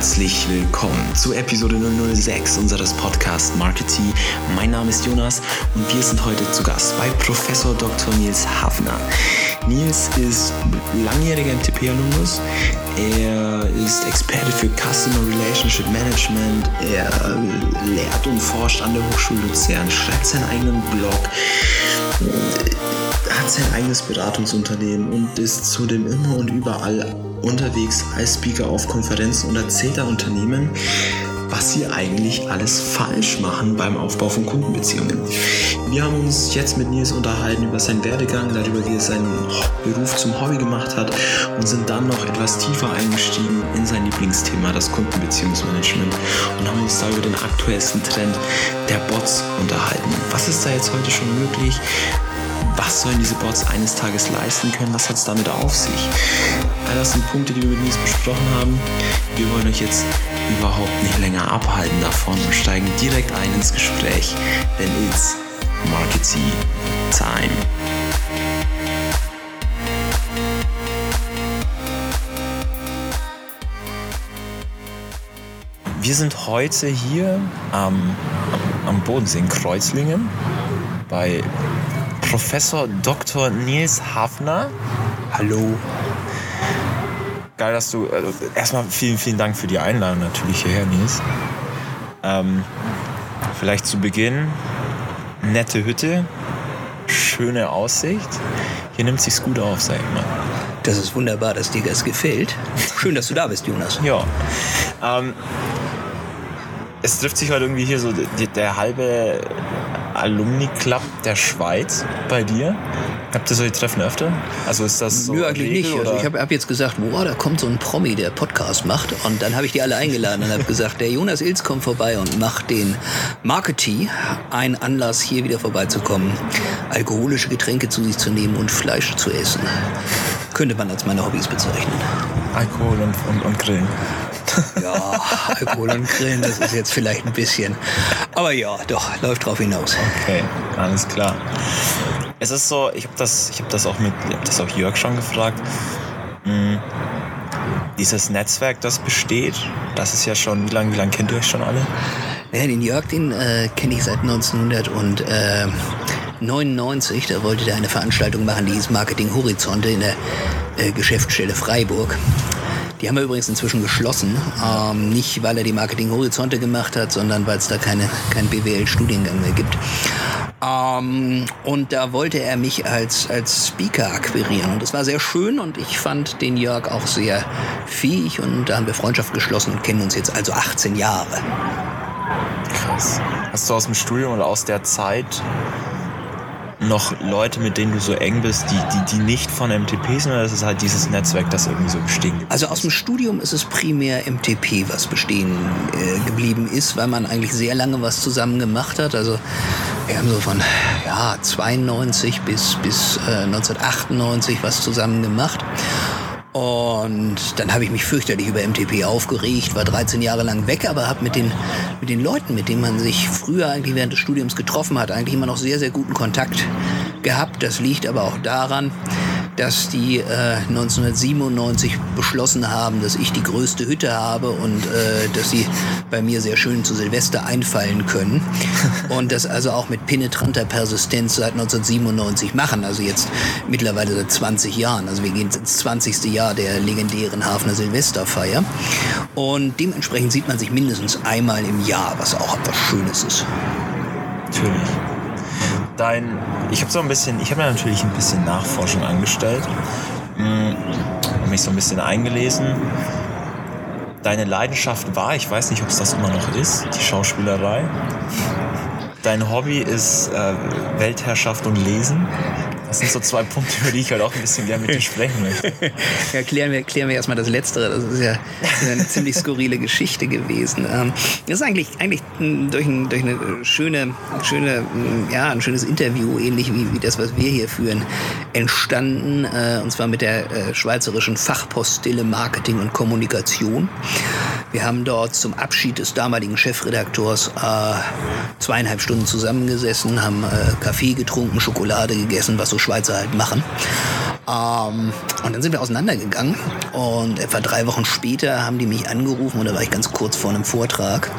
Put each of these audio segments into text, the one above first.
herzlich willkommen zu Episode 006 unseres Podcasts Marketing. Mein Name ist Jonas und wir sind heute zu Gast bei Professor Dr. Nils Hafner. Nils ist langjähriger MTP-Alumnus. Er ist Experte für Customer Relationship Management. Er lehrt und forscht an der Hochschule Luzern, schreibt seinen eigenen Blog hat sein eigenes Beratungsunternehmen und ist zudem immer und überall unterwegs als Speaker auf Konferenzen und erzählt an Unternehmen, was sie eigentlich alles falsch machen beim Aufbau von Kundenbeziehungen. Wir haben uns jetzt mit Nils unterhalten über seinen Werdegang, darüber, wie er seinen Beruf zum Hobby gemacht hat und sind dann noch etwas tiefer eingestiegen in sein Lieblingsthema, das Kundenbeziehungsmanagement und haben uns da über den aktuellsten Trend der Bots unterhalten. Was ist da jetzt heute schon möglich? was sollen diese Bots eines Tages leisten können, was hat es damit auf sich. All das sind Punkte, die wir mit Nils besprochen haben. Wir wollen euch jetzt überhaupt nicht länger abhalten davon und steigen direkt ein ins Gespräch, denn it's Marketing Time. Wir sind heute hier am, am Bodensee in Kreuzlingen bei Professor Dr. Nils Hafner. Hallo. Geil, dass du. Also erstmal vielen, vielen Dank für die Einladung natürlich hierher, Nils. Ähm, vielleicht zu Beginn. Nette Hütte, schöne Aussicht. Hier nimmt sich's gut auf, sag ich mal. Das ist wunderbar, dass dir das gefällt. Schön, dass du da bist, Jonas. Ja. Ähm, es trifft sich heute irgendwie hier so der, der halbe Alumni Club der Schweiz bei dir? Habt ihr solche Treffen öfter? Also ist das so? Nö, eigentlich Regel, nicht. Also ich habe hab jetzt gesagt, boah, da kommt so ein Promi, der Podcast macht. Und dann habe ich die alle eingeladen und habe gesagt, der Jonas Ilz kommt vorbei und macht den Marketing ein Anlass, hier wieder vorbeizukommen, alkoholische Getränke zu sich zu nehmen und Fleisch zu essen. Könnte man als meine Hobbys bezeichnen. Alkohol und, und, und Grillen. Ja, Alkohol und Grillen, das ist jetzt vielleicht ein bisschen. Aber ja, doch, läuft drauf hinaus. Okay, alles klar. Es ist so, ich habe das, hab das auch mit, ich hab das auch Jörg schon gefragt. Hm, dieses Netzwerk, das besteht, das ist ja schon, wie lange wie lang kennt ihr euch schon alle? Ja, den Jörg, den äh, kenne ich seit 1999. Da wollte er eine Veranstaltung machen, die hieß Marketing Horizonte in der äh, Geschäftsstelle Freiburg. Die haben wir übrigens inzwischen geschlossen. Ähm, nicht, weil er die Marketing Horizonte gemacht hat, sondern weil es da keine, keinen BWL-Studiengang mehr gibt. Ähm, und da wollte er mich als, als Speaker akquirieren. Und das war sehr schön und ich fand den Jörg auch sehr fähig und da haben wir Freundschaft geschlossen und kennen uns jetzt also 18 Jahre. Krass. Hast du aus dem Studium oder aus der Zeit noch Leute, mit denen du so eng bist, die, die, die nicht von MTP sind, oder ist es halt dieses Netzwerk, das irgendwie so bestehen gibt? Also aus dem Studium ist es primär MTP, was bestehen äh, geblieben ist, weil man eigentlich sehr lange was zusammen gemacht hat. Also wir haben so von ja, 92 bis, bis äh, 1998 was zusammen gemacht. Und dann habe ich mich fürchterlich über MTP aufgeregt, war 13 Jahre lang weg, aber habe mit den, mit den Leuten, mit denen man sich früher eigentlich während des Studiums getroffen hat, eigentlich immer noch sehr, sehr guten Kontakt gehabt. Das liegt aber auch daran, dass die äh, 1997 beschlossen haben, dass ich die größte Hütte habe und äh, dass sie bei mir sehr schön zu Silvester einfallen können. und das also auch mit penetranter Persistenz seit 1997 machen. Also jetzt mittlerweile seit 20 Jahren. Also wir gehen ins 20. Jahr der legendären Hafner Silvesterfeier. Und dementsprechend sieht man sich mindestens einmal im Jahr, was auch etwas Schönes ist. Natürlich dein, ich habe so ein bisschen, ich habe mir natürlich ein bisschen Nachforschung angestellt, mh, hm, mich so ein bisschen eingelesen. Deine Leidenschaft war, ich weiß nicht, ob es das immer noch ist, die Schauspielerei. Dein Hobby ist äh, Weltherrschaft und Lesen. Das sind so zwei Punkte, über die ich halt auch ein bisschen gerne mit dir sprechen möchte. ja, klären wir, klären wir erstmal das Letztere. Das ist ja eine ziemlich skurrile Geschichte gewesen. Ähm, das ist eigentlich, eigentlich durch, ein, durch eine schöne, schöne, ja, ein schönes Interview, ähnlich wie, wie das, was wir hier führen, entstanden. Äh, und zwar mit der äh, schweizerischen Fachpostille Marketing und Kommunikation. Wir haben dort zum Abschied des damaligen Chefredakteurs äh, zweieinhalb Stunden zusammengesessen, haben äh, Kaffee getrunken, Schokolade gegessen, was so Schweizer halt machen. Ähm, und dann sind wir auseinandergegangen und etwa drei Wochen später haben die mich angerufen und da war ich ganz kurz vor einem Vortrag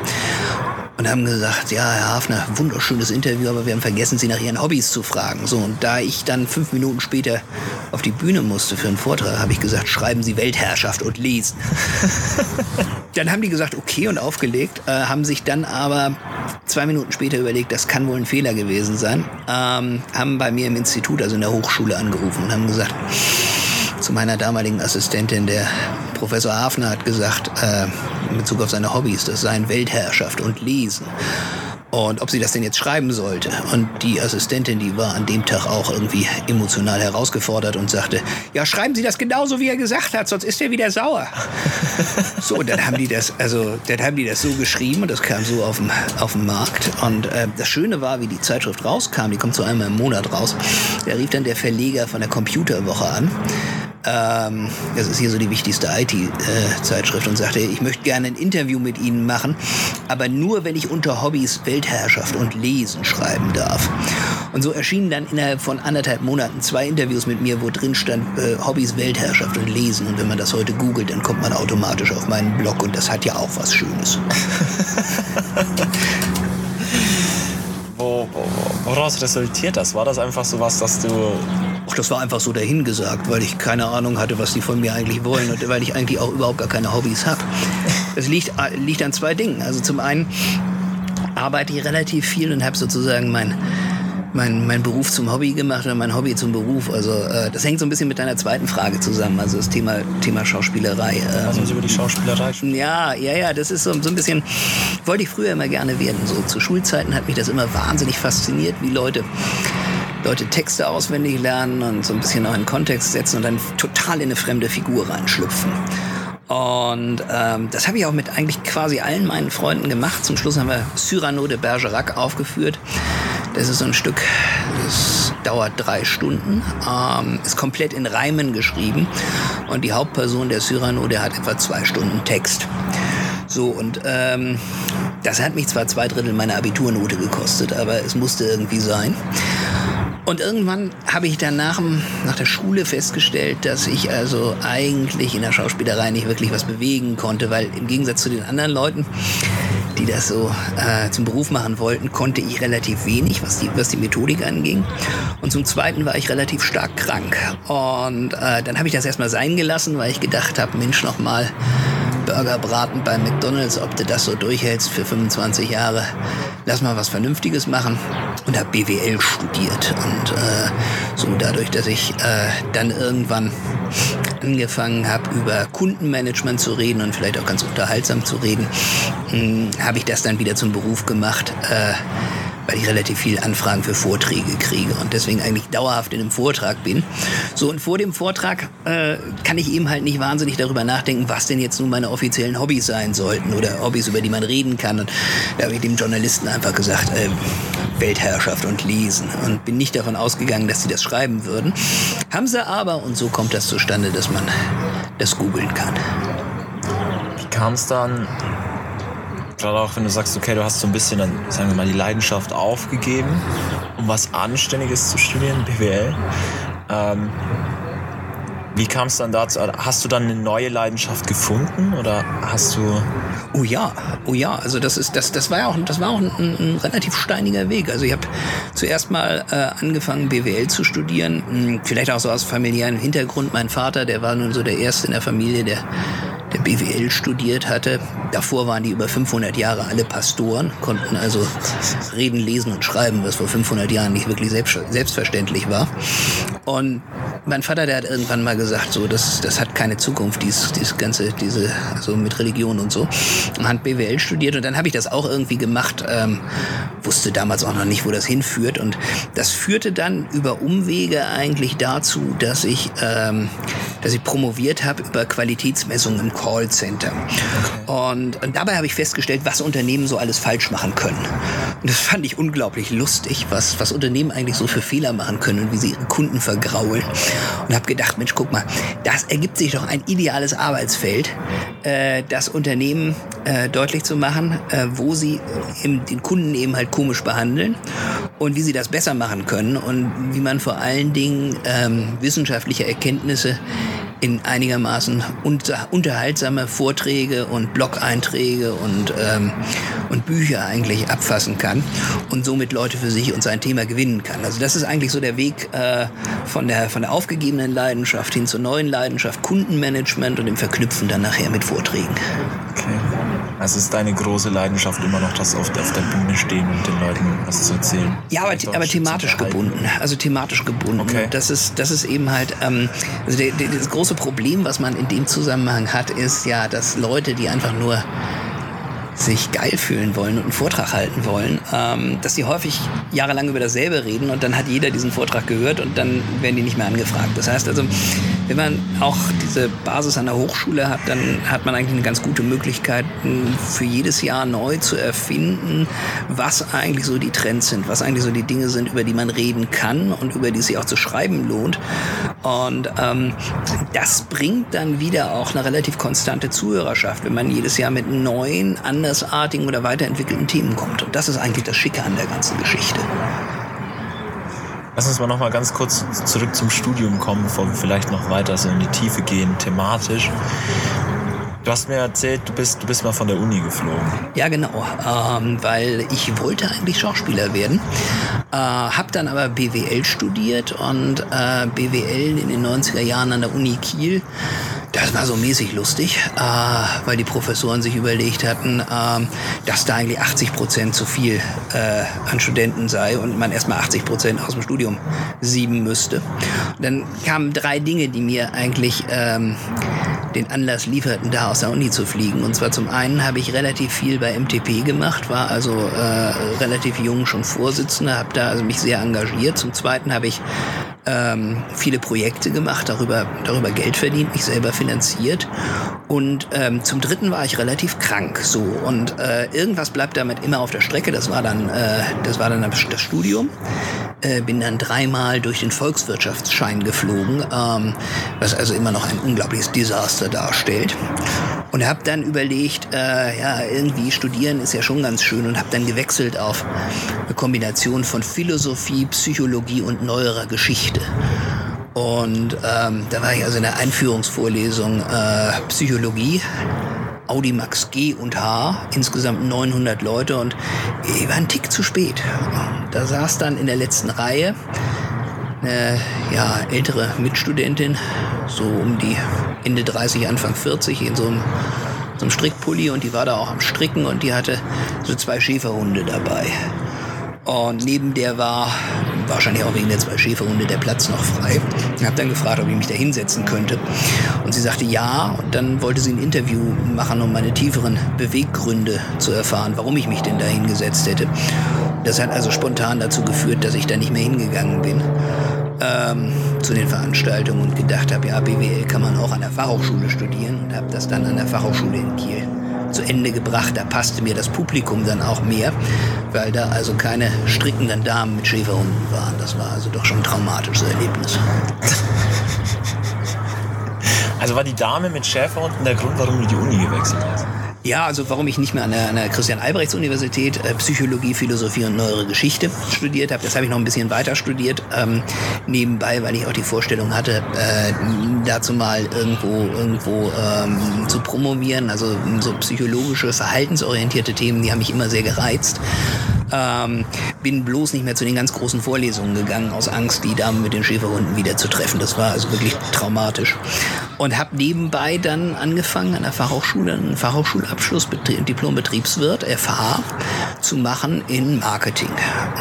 und haben gesagt, ja, Herr Hafner, wunderschönes Interview, aber wir haben vergessen, Sie nach Ihren Hobbys zu fragen. So, und da ich dann fünf Minuten später auf die Bühne musste für einen Vortrag, habe ich gesagt, schreiben Sie Weltherrschaft und lesen. dann haben die gesagt, okay und aufgelegt, äh, haben sich dann aber zwei Minuten später überlegt, das kann wohl ein Fehler gewesen sein, ähm, haben bei mir im Institut, also in der Hochschule angerufen und haben gesagt, zu meiner damaligen Assistentin, der Professor Hafner hat gesagt, äh, in Bezug auf seine Hobbys, das seien Weltherrschaft und Lesen. Und ob sie das denn jetzt schreiben sollte. Und die Assistentin, die war an dem Tag auch irgendwie emotional herausgefordert und sagte, ja, schreiben Sie das genauso, wie er gesagt hat, sonst ist er wieder sauer. so, und dann haben die das, also, dann haben die das so geschrieben und das kam so auf dem, auf dem Markt. Und äh, das Schöne war, wie die Zeitschrift rauskam, die kommt so einmal im Monat raus. Da rief dann der Verleger von der Computerwoche an ähm, das ist hier so die wichtigste IT-Zeitschrift, und sagte, ich möchte gerne ein Interview mit Ihnen machen, aber nur, wenn ich unter Hobbys Weltherrschaft und Lesen schreiben darf. Und so erschienen dann innerhalb von anderthalb Monaten zwei Interviews mit mir, wo drin stand äh, Hobbys Weltherrschaft und Lesen. Und wenn man das heute googelt, dann kommt man automatisch auf meinen Blog und das hat ja auch was Schönes. wo, wo, woraus resultiert das? War das einfach so was, dass du Ach, das war einfach so dahingesagt, weil ich keine Ahnung hatte, was die von mir eigentlich wollen und weil ich eigentlich auch überhaupt gar keine Hobbys habe. Es liegt, liegt an zwei Dingen. Also zum einen arbeite ich relativ viel und habe sozusagen mein, mein, mein Beruf zum Hobby gemacht oder mein Hobby zum Beruf. Also äh, das hängt so ein bisschen mit deiner zweiten Frage zusammen, also das Thema, Thema Schauspielerei. Ähm, also über die Schauspielerei. Ja, ja, ja, das ist so, so ein bisschen, wollte ich früher immer gerne werden. So zu Schulzeiten hat mich das immer wahnsinnig fasziniert, wie Leute Leute Texte auswendig lernen und so ein bisschen auch in Kontext setzen und dann total in eine fremde Figur reinschlüpfen. Und ähm, das habe ich auch mit eigentlich quasi allen meinen Freunden gemacht. Zum Schluss haben wir Cyrano de Bergerac aufgeführt. Das ist so ein Stück, das dauert drei Stunden, ähm, ist komplett in Reimen geschrieben und die Hauptperson der Cyrano, der hat etwa zwei Stunden Text. So, und ähm, das hat mich zwar zwei Drittel meiner Abiturnote gekostet, aber es musste irgendwie sein. Und irgendwann habe ich dann nach, nach der Schule festgestellt, dass ich also eigentlich in der Schauspielerei nicht wirklich was bewegen konnte, weil im Gegensatz zu den anderen Leuten, die das so äh, zum Beruf machen wollten, konnte ich relativ wenig, was die, was die Methodik anging. Und zum Zweiten war ich relativ stark krank. Und äh, dann habe ich das erstmal sein gelassen, weil ich gedacht habe, Mensch, nochmal Burgerbraten bei McDonalds, ob du das so durchhältst für 25 Jahre. Lass mal was Vernünftiges machen. Und habe BWL studiert. Und äh, so dadurch, dass ich äh, dann irgendwann angefangen habe, über Kundenmanagement zu reden und vielleicht auch ganz unterhaltsam zu reden, hm, habe ich das dann wieder zum Beruf gemacht. Äh, weil ich relativ viel Anfragen für Vorträge kriege und deswegen eigentlich dauerhaft in einem Vortrag bin. So, und vor dem Vortrag äh, kann ich eben halt nicht wahnsinnig darüber nachdenken, was denn jetzt nun meine offiziellen Hobbys sein sollten oder Hobbys, über die man reden kann. Und da habe ich dem Journalisten einfach gesagt, äh, Weltherrschaft und Lesen und bin nicht davon ausgegangen, dass sie das schreiben würden. Haben sie aber und so kommt das zustande, dass man das googeln kann. Wie kam es dann gerade auch wenn du sagst, okay, du hast so ein bisschen dann, sagen wir mal, die Leidenschaft aufgegeben, um was Anständiges zu studieren, BWL. Ähm, wie kam es dann dazu? Hast du dann eine neue Leidenschaft gefunden oder hast du? Oh ja, oh ja. Also das ist das das war auch das war auch ein, ein relativ steiniger Weg. Also ich habe zuerst mal äh, angefangen BWL zu studieren, hm, vielleicht auch so aus familiären Hintergrund. Mein Vater, der war nun so der erste in der Familie, der der BWL studiert hatte. Davor waren die über 500 Jahre alle Pastoren, konnten also reden, lesen und schreiben, was vor 500 Jahren nicht wirklich selbst, selbstverständlich war. Und mein Vater, der hat irgendwann mal gesagt, so, das, das hat keine Zukunft, dieses, dieses ganze, diese, also mit Religion und so. Und hat BWL studiert und dann habe ich das auch irgendwie gemacht, ähm, wusste damals auch noch nicht, wo das hinführt. Und das führte dann über Umwege eigentlich dazu, dass ich ähm, dass ich promoviert habe über Qualitätsmessungen im Callcenter. Und, und dabei habe ich festgestellt, was Unternehmen so alles falsch machen können. Und das fand ich unglaublich lustig, was, was Unternehmen eigentlich so für Fehler machen können und wie sie ihre Kunden vergraulen. Und habe gedacht, Mensch, guck mal, das ergibt sich doch ein ideales Arbeitsfeld, äh, das Unternehmen äh, deutlich zu machen, äh, wo sie im, den Kunden eben halt komisch behandeln und wie sie das besser machen können und wie man vor allen Dingen ähm, wissenschaftliche Erkenntnisse in einigermaßen unter, unterhaltsame Vorträge und Blog-Einträge und, ähm, und Bücher eigentlich abfassen kann und somit Leute für sich und sein Thema gewinnen kann. Also das ist eigentlich so der Weg äh, von, der, von der aufgegebenen Leidenschaft hin zur neuen Leidenschaft, Kundenmanagement und dem Verknüpfen dann nachher mit Vorträgen. Okay. Also ist deine große Leidenschaft immer noch das auf, auf der Bühne stehen und den Leuten was zu erzählen? Ja, aber, aber thematisch gebunden. Also thematisch gebunden. Okay. Das ist, das ist eben halt, ähm, also der, der, das große Problem, was man in dem Zusammenhang hat, ist ja, dass Leute, die einfach nur sich geil fühlen wollen und einen Vortrag halten wollen, ähm, dass die häufig jahrelang über dasselbe reden und dann hat jeder diesen Vortrag gehört und dann werden die nicht mehr angefragt. Das heißt also, wenn man auch diese Basis an der Hochschule hat, dann hat man eigentlich eine ganz gute Möglichkeit, für jedes Jahr neu zu erfinden, was eigentlich so die Trends sind, was eigentlich so die Dinge sind, über die man reden kann und über die sich auch zu schreiben lohnt. Und ähm, das bringt dann wieder auch eine relativ konstante Zuhörerschaft, wenn man jedes Jahr mit neuen, andersartigen oder weiterentwickelten Themen kommt. Und das ist eigentlich das Schicke an der ganzen Geschichte. Lass uns mal noch mal ganz kurz zurück zum Studium kommen, bevor wir vielleicht noch weiter so in die Tiefe gehen, thematisch. Du hast mir erzählt, du bist, du bist mal von der Uni geflogen. Ja, genau, ähm, weil ich wollte eigentlich Schauspieler werden, äh, habe dann aber BWL studiert und äh, BWL in den 90er Jahren an der Uni Kiel das war so mäßig lustig, äh, weil die Professoren sich überlegt hatten, äh, dass da eigentlich 80 Prozent zu viel äh, an Studenten sei und man erstmal 80 Prozent aus dem Studium sieben müsste. Und dann kamen drei Dinge, die mir eigentlich ähm, den Anlass lieferten, da aus der Uni zu fliegen. Und zwar zum einen habe ich relativ viel bei MTP gemacht, war also äh, relativ jung schon Vorsitzender, habe da also mich sehr engagiert. Zum zweiten habe ich ähm, viele Projekte gemacht, darüber, darüber Geld verdient, mich selber finanziert. Und ähm, zum Dritten war ich relativ krank. So und äh, irgendwas bleibt damit immer auf der Strecke. Das war dann, äh, das war dann das Studium. Äh, bin dann dreimal durch den Volkswirtschaftsschein geflogen, ähm, was also immer noch ein unglaubliches Desaster darstellt. Und habe dann überlegt, äh, ja, irgendwie studieren ist ja schon ganz schön und habe dann gewechselt auf eine Kombination von Philosophie, Psychologie und neuerer Geschichte. Und ähm, da war ich also in der Einführungsvorlesung äh, Psychologie Audimax G und H, insgesamt 900 Leute und ich war ein Tick zu spät. Da saß dann in der letzten Reihe eine ja, ältere Mitstudentin, so um die Ende 30, Anfang 40, in so einem, so einem Strickpulli und die war da auch am Stricken und die hatte so zwei Schäferhunde dabei. Und neben der war, wahrscheinlich auch wegen der zwei Schäferhunde, der Platz noch frei. Ich habe dann gefragt, ob ich mich da hinsetzen könnte. Und sie sagte ja. Und dann wollte sie ein Interview machen, um meine tieferen Beweggründe zu erfahren, warum ich mich denn da hingesetzt hätte. Das hat also spontan dazu geführt, dass ich da nicht mehr hingegangen bin ähm, zu den Veranstaltungen und gedacht habe, ja, BWL kann man auch an der Fachhochschule studieren und habe das dann an der Fachhochschule in Kiel zu Ende gebracht. Da passte mir das Publikum dann auch mehr, weil da also keine strickenden Damen mit Schäferhunden waren. Das war also doch schon ein traumatisches Erlebnis. Also war die Dame mit Schäferhunden der Grund, warum du die Uni gewechselt hast? Ja, also warum ich nicht mehr an der, an der Christian-Albrechts-Universität äh, Psychologie, Philosophie und Neuere Geschichte studiert habe, das habe ich noch ein bisschen weiter studiert. Ähm, nebenbei, weil ich auch die Vorstellung hatte, äh, dazu mal irgendwo, irgendwo ähm, zu promovieren. Also so psychologische, verhaltensorientierte Themen, die haben mich immer sehr gereizt. Ähm, bin bloß nicht mehr zu den ganz großen Vorlesungen gegangen, aus Angst, die Damen mit den Schäferhunden wieder zu treffen. Das war also wirklich traumatisch. Und habe nebenbei dann angefangen, an der Fachhochschule einen Fachhochschulabschluss, Diplom-Betriebswirt, FH, zu machen in Marketing.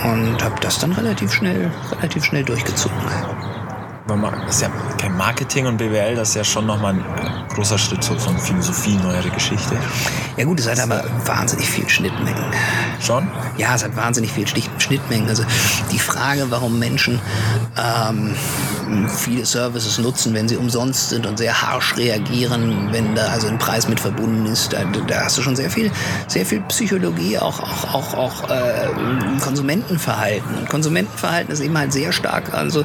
Und habe das dann relativ schnell, relativ schnell durchgezogen. Das ist ja kein Marketing und BWL, das ist ja schon nochmal ein großer Schritt so von Philosophie, neuere Geschichte. Ja gut, es hat aber wahnsinnig viel Schnittmengen. Schon? Ja, es hat wahnsinnig viel Schnittmengen. Also die Frage, warum Menschen ähm, viele Services nutzen, wenn sie umsonst sind und sehr harsch reagieren, wenn da also ein Preis mit verbunden ist, da, da hast du schon sehr viel, sehr viel Psychologie, auch, auch, auch, auch äh, Konsumentenverhalten. Und Konsumentenverhalten ist eben halt sehr stark also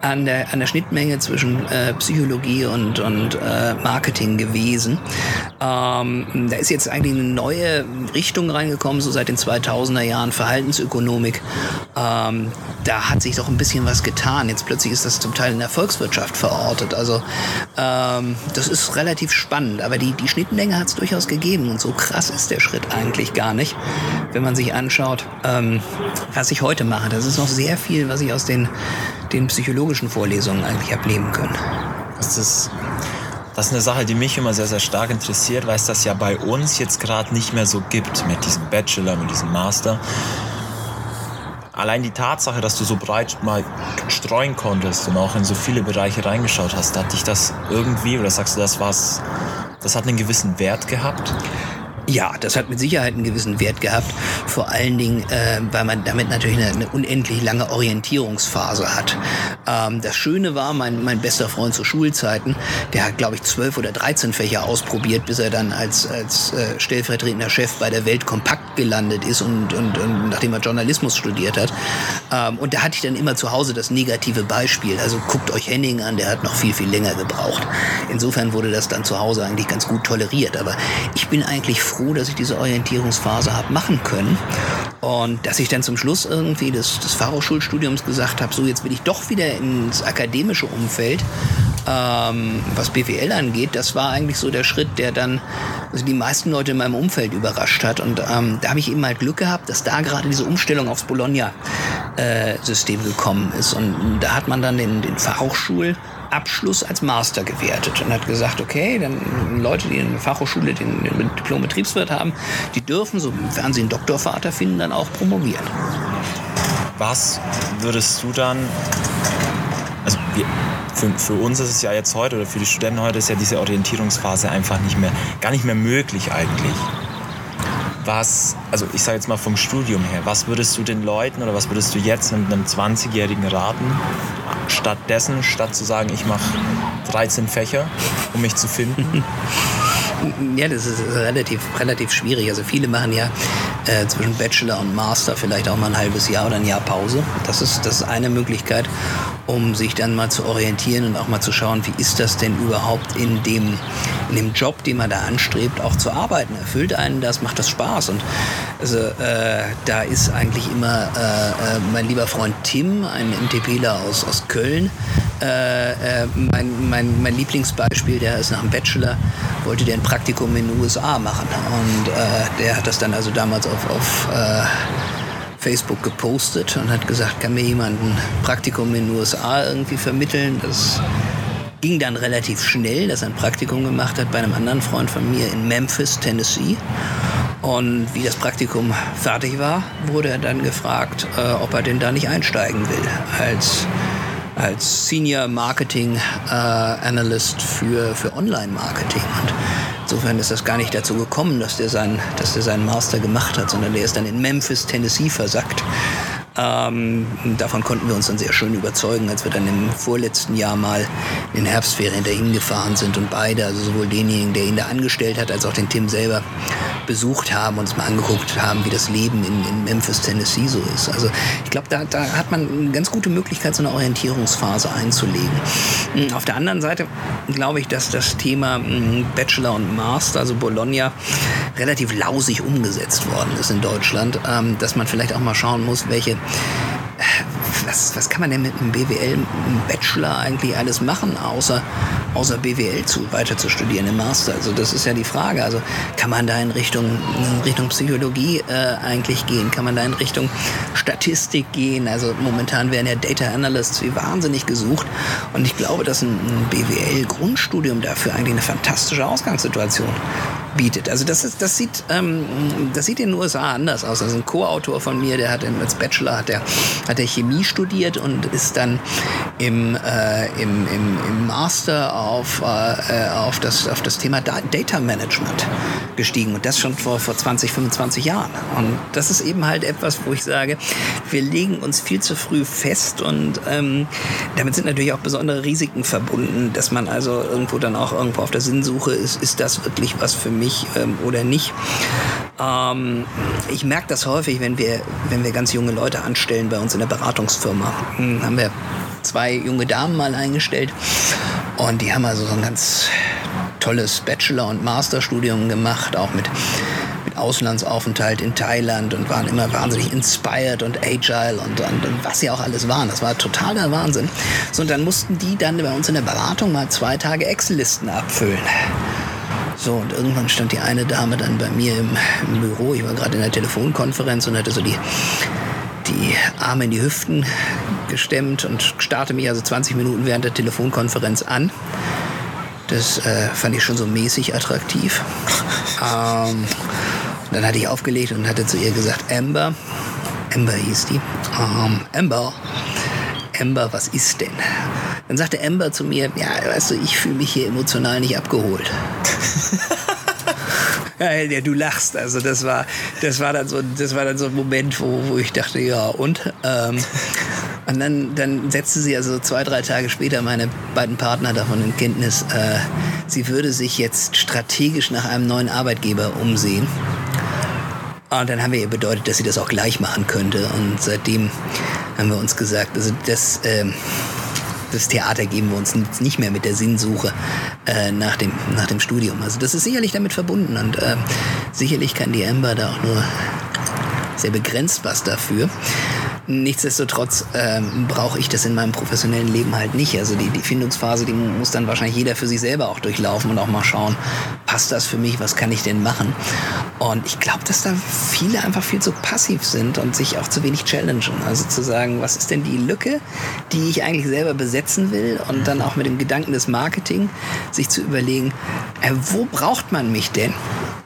an der, an der Schnittmenge zwischen äh, Psychologie und, und äh, Marketing gewesen. Ähm, da ist jetzt eigentlich eine neue Richtung reingekommen, so seit den 2000er Jahren, Verhaltensökonomik. Ähm, da hat sich doch ein bisschen was getan. Jetzt plötzlich ist das zum Teil in der Volkswirtschaft verortet. Also ähm, das ist relativ spannend. Aber die, die Schnittmenge hat es durchaus gegeben. Und so krass ist der Schritt eigentlich gar nicht, wenn man sich anschaut, ähm, was ich heute mache. Das ist noch sehr viel, was ich aus den, den psychologischen Vorlesungen eigentlich ableben können. Das ist das ist eine Sache, die mich immer sehr, sehr stark interessiert, weil es das ja bei uns jetzt gerade nicht mehr so gibt mit diesem Bachelor, mit diesem Master. Allein die Tatsache, dass du so breit mal streuen konntest und auch in so viele Bereiche reingeschaut hast, hat dich das irgendwie, oder sagst du, das war's, das hat einen gewissen Wert gehabt? Ja, das hat mit Sicherheit einen gewissen Wert gehabt. Vor allen Dingen, äh, weil man damit natürlich eine, eine unendlich lange Orientierungsphase hat. Ähm, das Schöne war, mein, mein bester Freund zu Schulzeiten, der hat, glaube ich, zwölf oder dreizehn Fächer ausprobiert, bis er dann als, als äh, stellvertretender Chef bei der Welt Kompakt gelandet ist und, und, und nachdem er Journalismus studiert hat. Ähm, und da hatte ich dann immer zu Hause das negative Beispiel. Also guckt euch Henning an, der hat noch viel, viel länger gebraucht. Insofern wurde das dann zu Hause eigentlich ganz gut toleriert. Aber ich bin eigentlich froh, froh, dass ich diese Orientierungsphase habe machen können. Und dass ich dann zum Schluss irgendwie des, des Fachhochschulstudiums gesagt habe, so jetzt will ich doch wieder ins akademische Umfeld, ähm, was BWL angeht, das war eigentlich so der Schritt, der dann also die meisten Leute in meinem Umfeld überrascht hat. Und ähm, da habe ich eben halt Glück gehabt, dass da gerade diese Umstellung aufs Bologna-System äh, gekommen ist. Und da hat man dann den, den Fachhochschul- Abschluss als Master gewertet und hat gesagt, okay, dann Leute, die in der Fachhochschule den, den Diplom-Betriebswirt haben, die dürfen, sofern sie einen Doktorvater finden, dann auch promovieren. Was würdest du dann, also für, für, uns ist es ja jetzt heute oder für die Studenten heute ist ja diese Orientierungsphase einfach nicht mehr, gar nicht mehr möglich eigentlich. Was, also ich sage jetzt mal vom Studium her, was würdest du den Leuten oder was würdest du jetzt mit einem 20-Jährigen raten, stattdessen, statt zu sagen, ich mache 13 Fächer, um mich zu finden? Ja, das ist relativ, relativ schwierig. Also viele machen ja äh, zwischen Bachelor und Master vielleicht auch mal ein halbes Jahr oder ein Jahr Pause. Das ist, das ist eine Möglichkeit, um sich dann mal zu orientieren und auch mal zu schauen, wie ist das denn überhaupt in dem, in dem Job, den man da anstrebt, auch zu arbeiten. Erfüllt einen das, macht das Spaß. Und also äh, da ist eigentlich immer äh, äh mein lieber Freund Tim, ein MTPler aus, aus Köln, äh, äh, mein, mein, mein Lieblingsbeispiel, der ist nach dem Bachelor, wollte der ein Praktikum in den USA machen. Und äh, der hat das dann also damals auf, auf äh, Facebook gepostet und hat gesagt, kann mir jemand ein Praktikum in den USA irgendwie vermitteln? Das ging dann relativ schnell, dass er ein Praktikum gemacht hat bei einem anderen Freund von mir in Memphis, Tennessee. Und wie das Praktikum fertig war, wurde er dann gefragt, äh, ob er denn da nicht einsteigen will als als Senior Marketing äh, Analyst für, für Online-Marketing. Und insofern ist das gar nicht dazu gekommen, dass der, sein, dass der seinen Master gemacht hat, sondern der ist dann in Memphis, Tennessee versackt. Ähm, davon konnten wir uns dann sehr schön überzeugen, als wir dann im vorletzten Jahr mal in den Herbstferien dahin gefahren sind und beide, also sowohl denjenigen, der ihn da angestellt hat, als auch den Tim selber, besucht haben, und uns mal angeguckt haben, wie das Leben in, in Memphis, Tennessee so ist. Also ich glaube, da, da hat man eine ganz gute Möglichkeit, so eine Orientierungsphase einzulegen. Hm, auf der anderen Seite glaube ich, dass das Thema hm, Bachelor und Master, also Bologna, relativ lausig umgesetzt worden ist in Deutschland, ähm, dass man vielleicht auch mal schauen muss, welche was, was kann man denn mit einem BWL, einem Bachelor eigentlich alles machen, außer, außer BWL zu, weiter zu studieren im Master? Also das ist ja die Frage. Also kann man da in Richtung, in Richtung Psychologie äh, eigentlich gehen? Kann man da in Richtung Statistik gehen? Also momentan werden ja Data Analysts wie wahnsinnig gesucht. Und ich glaube, dass ein, ein BWL-Grundstudium dafür eigentlich eine fantastische Ausgangssituation bietet. Also das ist, das sieht, ähm, das sieht in den USA anders aus. Also ein Co-Autor von mir, der hat als Bachelor hat der, hat der Chemie studiert und ist dann im, äh, im, im, im Master auf, äh, auf, das, auf das Thema Data Management gestiegen und das schon vor, vor 20, 25 Jahren. Und das ist eben halt etwas, wo ich sage, wir legen uns viel zu früh fest und ähm, damit sind natürlich auch besondere Risiken verbunden, dass man also irgendwo dann auch irgendwo auf der Sinnsuche ist, ist das wirklich was für mich ähm, oder nicht. Ähm, ich merke das häufig, wenn wir, wenn wir ganz junge Leute anstellen bei uns in der Beratungsfirma. Hm, haben wir zwei junge Damen mal eingestellt und die haben also so ein ganz tolles Bachelor- und Masterstudium gemacht, auch mit Auslandsaufenthalt in Thailand und waren immer wahnsinnig inspired und agile und, und, und, was sie auch alles waren. Das war totaler Wahnsinn. So, und dann mussten die dann bei uns in der Beratung mal zwei Tage Excel-Listen abfüllen. So, und irgendwann stand die eine Dame dann bei mir im, im Büro. Ich war gerade in der Telefonkonferenz und hatte so die, die Arme in die Hüften gestemmt und starrte mich also 20 Minuten während der Telefonkonferenz an. Das äh, fand ich schon so mäßig attraktiv. ähm, dann hatte ich aufgelegt und hatte zu ihr gesagt, Amber, Amber hieß die, ähm, Amber, Amber, was ist denn? Dann sagte Amber zu mir, ja, weißt du, ich fühle mich hier emotional nicht abgeholt. ja, du lachst. Also das war, das war dann so, das war dann so ein Moment, wo, wo ich dachte, ja und. Ähm, und dann, dann setzte sie also zwei, drei Tage später meine beiden Partner davon in Kenntnis, äh, sie würde sich jetzt strategisch nach einem neuen Arbeitgeber umsehen. Und dann haben wir ihr bedeutet, dass sie das auch gleich machen könnte. Und seitdem haben wir uns gesagt, also das, äh, das Theater geben wir uns nicht mehr mit der Sinnsuche äh, nach, dem, nach dem Studium. Also das ist sicherlich damit verbunden und äh, sicherlich kann die Amber da auch nur sehr begrenzt was dafür. Nichtsdestotrotz ähm, brauche ich das in meinem professionellen Leben halt nicht. Also die, die Findungsphase, die muss dann wahrscheinlich jeder für sich selber auch durchlaufen und auch mal schauen, passt das für mich, was kann ich denn machen? Und ich glaube, dass da viele einfach viel zu passiv sind und sich auch zu wenig challengen. Also zu sagen, was ist denn die Lücke, die ich eigentlich selber besetzen will und dann auch mit dem Gedanken des Marketing sich zu überlegen, äh, wo braucht man mich denn?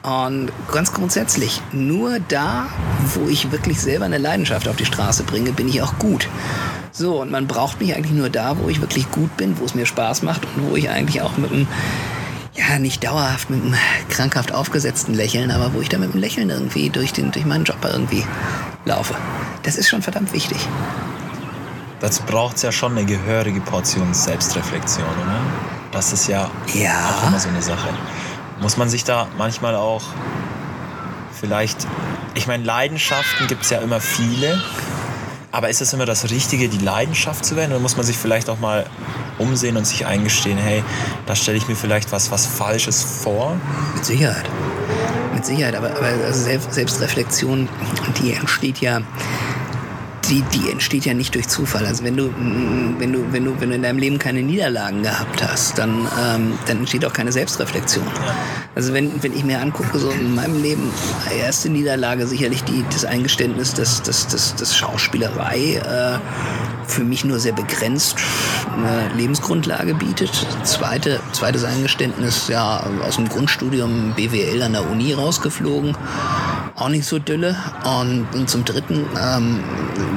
Und ganz grundsätzlich, nur da, wo ich wirklich selber eine Leidenschaft auf die Straße bringe, bin ich auch gut. So, und man braucht mich eigentlich nur da, wo ich wirklich gut bin, wo es mir Spaß macht und wo ich eigentlich auch mit einem, ja, nicht dauerhaft mit einem krankhaft aufgesetzten Lächeln, aber wo ich da mit einem Lächeln irgendwie durch, den, durch meinen Job irgendwie laufe. Das ist schon verdammt wichtig. Dazu braucht es ja schon eine gehörige Portion Selbstreflexion, oder? Das ist ja, ja. auch immer so eine Sache. Muss man sich da manchmal auch vielleicht, ich meine, Leidenschaften gibt es ja immer viele, aber ist es immer das Richtige, die Leidenschaft zu werden? Oder muss man sich vielleicht auch mal umsehen und sich eingestehen, hey, da stelle ich mir vielleicht was, was Falsches vor? Mit Sicherheit. Mit Sicherheit, aber, aber also Selbstreflexion, die entsteht ja die, die entsteht ja nicht durch Zufall. Also wenn du, wenn du, wenn du, wenn du in deinem Leben keine Niederlagen gehabt hast, dann, ähm, dann entsteht auch keine Selbstreflexion. Also wenn, wenn ich mir angucke, so in meinem Leben, erste Niederlage sicherlich die, das Eingeständnis, dass, dass, dass, dass Schauspielerei äh, für mich nur sehr begrenzt eine Lebensgrundlage bietet. Zweite, zweites Eingeständnis, ja, aus dem Grundstudium BWL an der Uni rausgeflogen auch nicht so dülle. Und, und zum Dritten, ähm,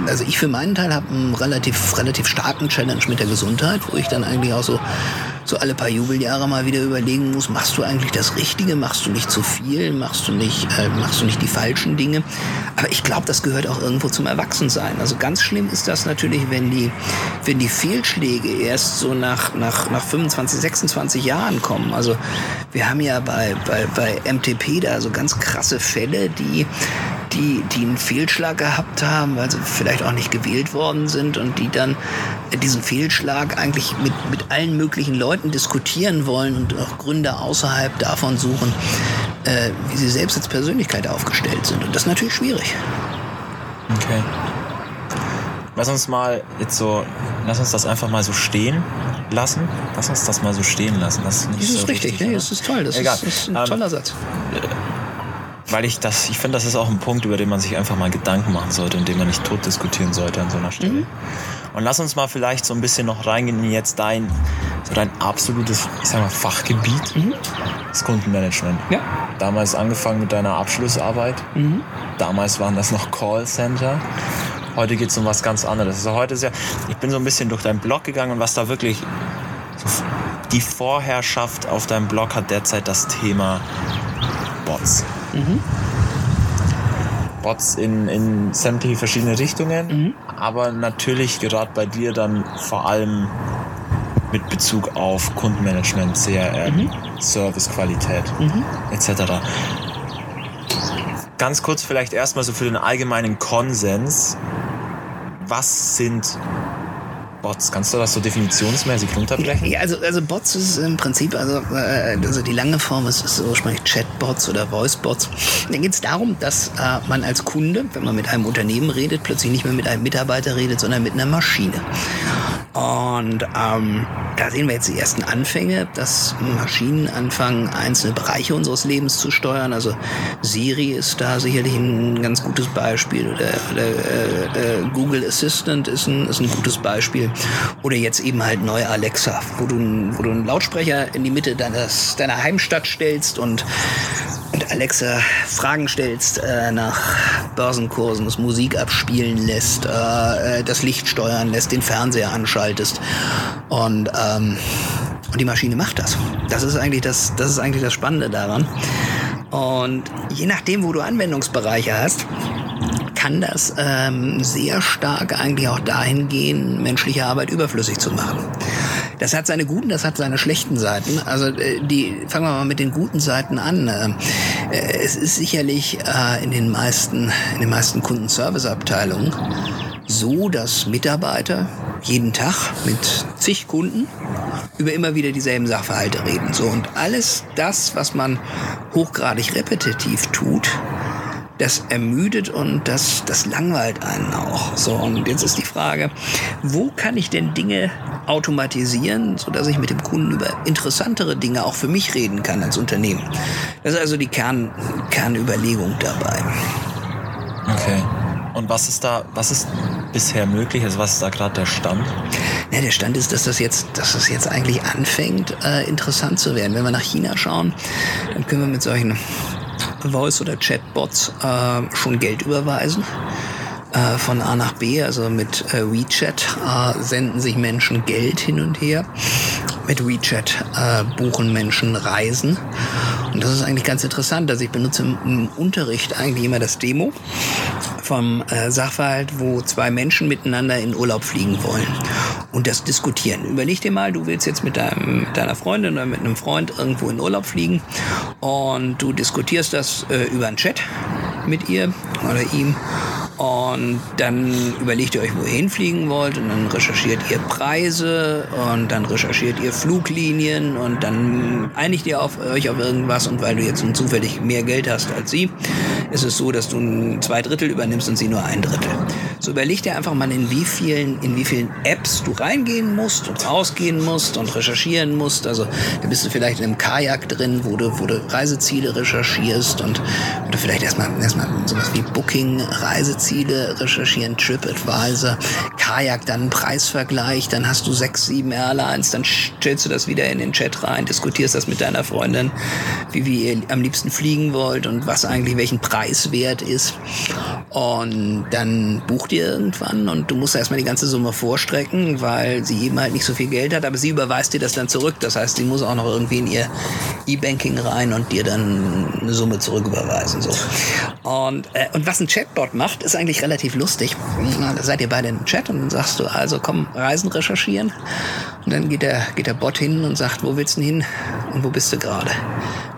also ich für meinen Teil habe einen relativ, relativ starken Challenge mit der Gesundheit, wo ich dann eigentlich auch so so alle paar Jubeljahre mal wieder überlegen muss, machst du eigentlich das Richtige, machst du nicht zu viel, machst du nicht, äh, machst du nicht die falschen Dinge. Aber ich glaube, das gehört auch irgendwo zum Erwachsensein. Also ganz schlimm ist das natürlich, wenn die, wenn die Fehlschläge erst so nach, nach, nach 25, 26 Jahren kommen. Also wir haben ja bei, bei, bei MTP da so ganz krasse Fälle, die die, die einen Fehlschlag gehabt haben, weil sie vielleicht auch nicht gewählt worden sind und die dann diesen Fehlschlag eigentlich mit, mit allen möglichen Leuten diskutieren wollen und auch Gründe außerhalb davon suchen, äh, wie sie selbst als Persönlichkeit aufgestellt sind. Und das ist natürlich schwierig. Okay. Lass uns mal jetzt so, lass uns das einfach mal so stehen lassen. Lass uns das mal so stehen lassen. Das ist, nicht das ist so richtig, richtig, ne? das ist toll. Das Egal. Ist, ist ein ähm, toller Satz. Weil ich das, ich finde, das ist auch ein Punkt, über den man sich einfach mal Gedanken machen sollte und den man nicht tot diskutieren sollte an so einer Stelle. Mhm. Und lass uns mal vielleicht so ein bisschen noch reingehen in jetzt dein, so dein absolutes, ich sag mal, Fachgebiet, mhm. das Kundenmanagement. Ja. Damals angefangen mit deiner Abschlussarbeit. Mhm. Damals waren das noch Callcenter. Heute geht es um was ganz anderes. Also heute ist ja, ich bin so ein bisschen durch deinen Blog gegangen und was da wirklich so die Vorherrschaft auf deinem Blog hat derzeit das Thema Bots. Mhm. Bots in, in sämtliche verschiedene Richtungen, mhm. aber natürlich gerade bei dir dann vor allem mit Bezug auf Kundenmanagement, CRM, mhm. Servicequalität mhm. etc. Ganz kurz vielleicht erstmal so für den allgemeinen Konsens. Was sind Bots? Kannst du das so definitionsmäßig runterbrechen? Ja, also, also Bots ist im Prinzip, also, äh, also die lange Form ist, ist ursprünglich Chatbots oder Voicebots. Da geht es darum, dass äh, man als Kunde, wenn man mit einem Unternehmen redet, plötzlich nicht mehr mit einem Mitarbeiter redet, sondern mit einer Maschine. Und ähm, da sehen wir jetzt die ersten Anfänge, dass Maschinen anfangen, einzelne Bereiche unseres Lebens zu steuern. Also Siri ist da sicherlich ein ganz gutes Beispiel oder, oder äh, äh, Google Assistant ist ein, ist ein gutes Beispiel. Oder jetzt eben halt neu Alexa, wo du, wo du einen Lautsprecher in die Mitte deines, deiner Heimstadt stellst und und Alexa Fragen stellst äh, nach Börsenkursen, das Musik abspielen lässt, äh, das Licht steuern lässt, den Fernseher anschaltest und ähm, und die Maschine macht das. Das ist eigentlich das, das ist eigentlich das Spannende daran. Und je nachdem, wo du Anwendungsbereiche hast, kann das ähm, sehr stark eigentlich auch dahin gehen, menschliche Arbeit überflüssig zu machen. Das hat seine guten, das hat seine schlechten Seiten. Also äh, die fangen wir mal mit den guten Seiten an. Äh, es ist sicherlich äh, in den meisten, in den meisten Kundenserviceabteilungen so, dass Mitarbeiter jeden Tag mit zig Kunden über immer wieder dieselben Sachverhalte reden. So und alles das, was man hochgradig repetitiv tut, das ermüdet und das, das langweilt einen auch. So, und jetzt ist die Frage, wo kann ich denn Dinge automatisieren, sodass ich mit dem Kunden über interessantere Dinge auch für mich reden kann als Unternehmen? Das ist also die Kern, Kernüberlegung dabei. Okay. Und was ist da, was ist bisher möglich? Also was ist da gerade der Stand? Ja, der Stand ist, dass das jetzt, dass das jetzt eigentlich anfängt, äh, interessant zu werden. Wenn wir nach China schauen, dann können wir mit solchen Voice- oder Chatbots äh, schon Geld überweisen äh, von A nach B, also mit äh, WeChat äh, senden sich Menschen Geld hin und her. Mit WeChat äh, buchen Menschen Reisen. Und das ist eigentlich ganz interessant. Also ich benutze im, im Unterricht eigentlich immer das Demo vom äh, Sachverhalt, wo zwei Menschen miteinander in Urlaub fliegen wollen und das diskutieren. Überleg dir mal, du willst jetzt mit, deinem, mit deiner Freundin oder mit einem Freund irgendwo in Urlaub fliegen und du diskutierst das äh, über einen Chat mit ihr oder ihm und dann überlegt ihr euch, wo ihr hinfliegen wollt. Und dann recherchiert ihr Preise. Und dann recherchiert ihr Fluglinien. Und dann einigt ihr auf, euch auf irgendwas. Und weil du jetzt nun zufällig mehr Geld hast als sie, ist es so, dass du zwei Drittel übernimmst und sie nur ein Drittel. So überleg dir einfach mal, in wie vielen, in wie vielen Apps du reingehen musst und rausgehen musst und recherchieren musst. Also da bist du vielleicht in einem Kajak drin, wo du, wo du Reiseziele recherchierst. Und, und du vielleicht erstmal, erstmal sowas wie Booking, Reiseziele Reiseziele recherchieren, TripAdvisor, Kajak, dann Preisvergleich, dann hast du sechs, sieben Airlines, dann stellst du das wieder in den Chat rein, diskutierst das mit deiner Freundin, wie, wie ihr am liebsten fliegen wollt und was eigentlich welchen Preiswert ist. Und dann bucht ihr irgendwann und du musst erstmal die ganze Summe vorstrecken, weil sie eben halt nicht so viel Geld hat, aber sie überweist dir das dann zurück. Das heißt, sie muss auch noch irgendwie in ihr E-Banking rein und dir dann eine Summe zurücküberweisen. So. Und, äh, und was ein Chatbot macht, ist eigentlich relativ lustig. Da seid ihr beide im Chat und dann sagst du, also komm, Reisen recherchieren. Und dann geht der, geht der Bot hin und sagt, wo willst du hin und wo bist du gerade?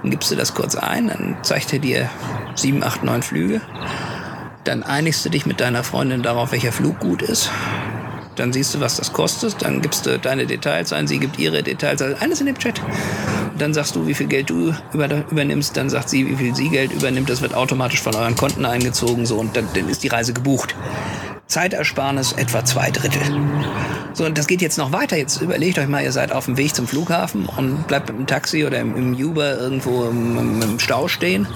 Dann gibst du das kurz ein, dann zeigt er dir sieben, acht, neun Flüge. Dann einigst du dich mit deiner Freundin darauf, welcher Flug gut ist. Dann siehst du, was das kostet. Dann gibst du deine Details ein, sie gibt ihre Details. Also alles in dem Chat. Dann sagst du, wie viel Geld du übernimmst. Dann sagt sie, wie viel sie Geld übernimmt. Das wird automatisch von euren Konten eingezogen. So und dann, dann ist die Reise gebucht. Zeitersparnis etwa zwei Drittel. So, und das geht jetzt noch weiter. Jetzt überlegt euch mal, ihr seid auf dem Weg zum Flughafen und bleibt dem Taxi oder im, im Uber irgendwo im, im, Stau stehen.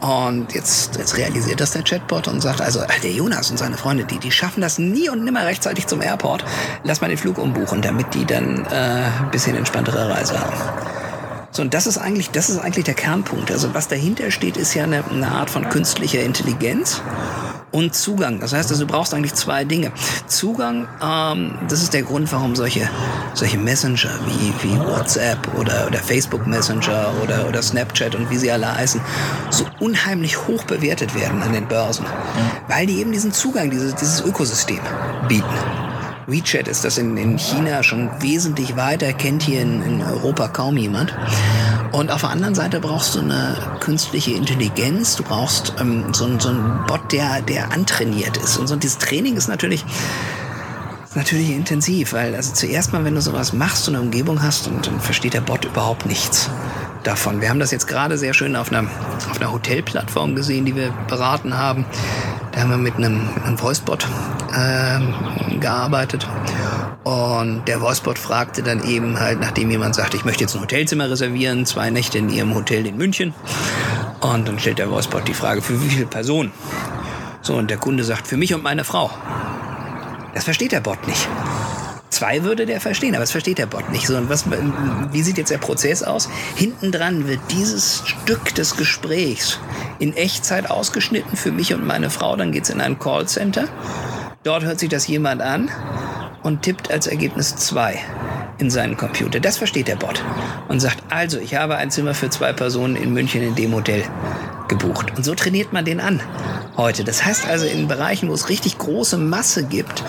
Und jetzt, jetzt realisiert das der Chatbot und sagt, also der Jonas und seine Freunde, die, die schaffen das nie und nimmer rechtzeitig zum Airport. Lass mal den Flug umbuchen, damit die dann äh, ein bisschen entspanntere Reise haben. So, und das ist eigentlich, das ist eigentlich der Kernpunkt. Also was dahinter steht, ist ja eine, eine Art von künstlicher Intelligenz und Zugang. Das heißt, also, du brauchst eigentlich zwei Dinge. Zugang, ähm, das ist der Grund, warum solche, solche Messenger wie, wie WhatsApp oder, oder Facebook Messenger oder, oder Snapchat und wie sie alle heißen, so unheimlich hoch bewertet werden an den Börsen. Weil die eben diesen Zugang, dieses, dieses Ökosystem bieten. WeChat ist das in, in China schon wesentlich weiter, kennt hier in, in Europa kaum jemand. Und auf der anderen Seite brauchst du eine künstliche Intelligenz, du brauchst ähm, so, so einen Bot, der, der antrainiert ist. Und so dieses Training ist natürlich natürlich intensiv, weil also zuerst mal, wenn du sowas machst und eine Umgebung hast, und dann versteht der Bot überhaupt nichts davon. Wir haben das jetzt gerade sehr schön auf einer, auf einer Hotelplattform gesehen, die wir beraten haben. Da haben wir mit einem, einem Voicebot äh, gearbeitet. Und der Voicebot fragte dann eben halt, nachdem jemand sagte, ich möchte jetzt ein Hotelzimmer reservieren, zwei Nächte in ihrem Hotel in München. Und dann stellt der Voicebot die Frage, für wie viele Personen? So, und der Kunde sagt, für mich und meine Frau. Das versteht der Bot nicht. Zwei würde der verstehen, aber das versteht der Bot nicht. So, und was, wie sieht jetzt der Prozess aus? Hinten dran wird dieses Stück des Gesprächs in Echtzeit ausgeschnitten für mich und meine Frau. Dann geht es in ein Callcenter. Dort hört sich das jemand an und tippt als Ergebnis zwei in seinen Computer. Das versteht der Bot und sagt, also, ich habe ein Zimmer für zwei Personen in München in dem Hotel gebucht. Und so trainiert man den an heute. Das heißt also, in Bereichen, wo es richtig große Masse gibt,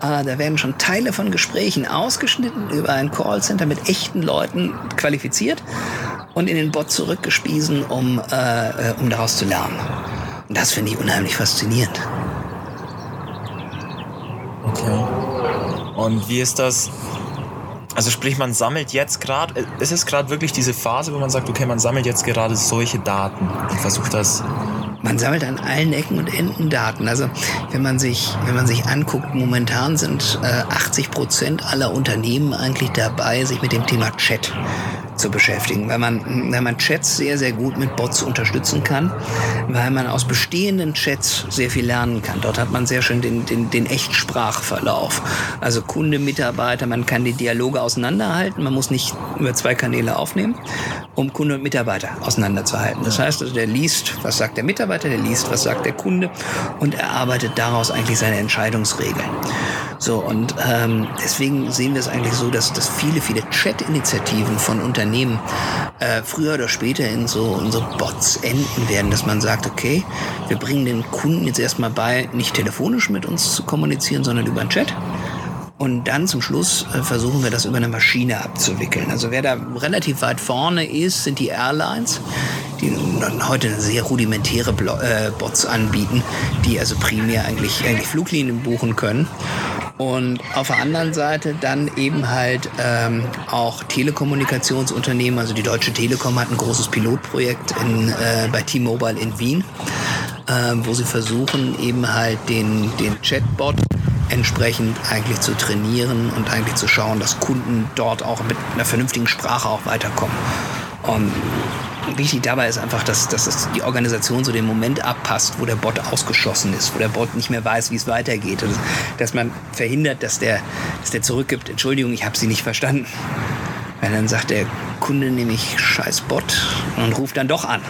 äh, da werden schon Teile von Gesprächen ausgeschnitten über ein Callcenter mit echten Leuten qualifiziert und in den Bot zurückgespiesen, um, äh, äh um daraus zu lernen. Und das finde ich unheimlich faszinierend. Okay. Und wie ist das? Also sprich, man sammelt jetzt gerade, ist es gerade wirklich diese Phase, wo man sagt, okay, man sammelt jetzt gerade solche Daten und versucht das man sammelt an allen Ecken und Enden Daten. Also wenn man sich, wenn man sich anguckt, momentan sind äh, 80 Prozent aller Unternehmen eigentlich dabei, sich mit dem Thema Chat zu beschäftigen, weil man, weil man Chats sehr, sehr gut mit Bots unterstützen kann, weil man aus bestehenden Chats sehr viel lernen kann. Dort hat man sehr schön den, den, den Echtsprachverlauf. Also Kunde, Mitarbeiter, man kann die Dialoge auseinanderhalten, man muss nicht über zwei Kanäle aufnehmen, um Kunde und Mitarbeiter auseinanderzuhalten. Das heißt also, der liest, was sagt der Mitarbeiter, der liest, was sagt der Kunde und erarbeitet daraus eigentlich seine Entscheidungsregeln. So, und ähm, deswegen sehen wir es eigentlich so, dass, dass viele, viele Chat-Initiativen von Unternehmen äh, früher oder später in so, so Bots enden werden, dass man sagt, okay, wir bringen den Kunden jetzt erstmal bei, nicht telefonisch mit uns zu kommunizieren, sondern über einen Chat. Und dann zum Schluss äh, versuchen wir das über eine Maschine abzuwickeln. Also wer da relativ weit vorne ist, sind die Airlines, die heute sehr rudimentäre äh, Bots anbieten, die also primär eigentlich, eigentlich Fluglinien buchen können. Und auf der anderen Seite dann eben halt ähm, auch Telekommunikationsunternehmen. Also die Deutsche Telekom hat ein großes Pilotprojekt in, äh, bei T-Mobile in Wien, äh, wo sie versuchen eben halt den, den Chatbot entsprechend eigentlich zu trainieren und eigentlich zu schauen, dass Kunden dort auch mit einer vernünftigen Sprache auch weiterkommen. Und wichtig dabei ist einfach, dass, dass das die Organisation so den Moment abpasst, wo der Bot ausgeschossen ist, wo der Bot nicht mehr weiß, wie es weitergeht. Also, dass man verhindert, dass der, dass der zurückgibt, Entschuldigung, ich habe Sie nicht verstanden. Weil dann sagt der Kunde nämlich scheiß Bot und ruft dann doch an.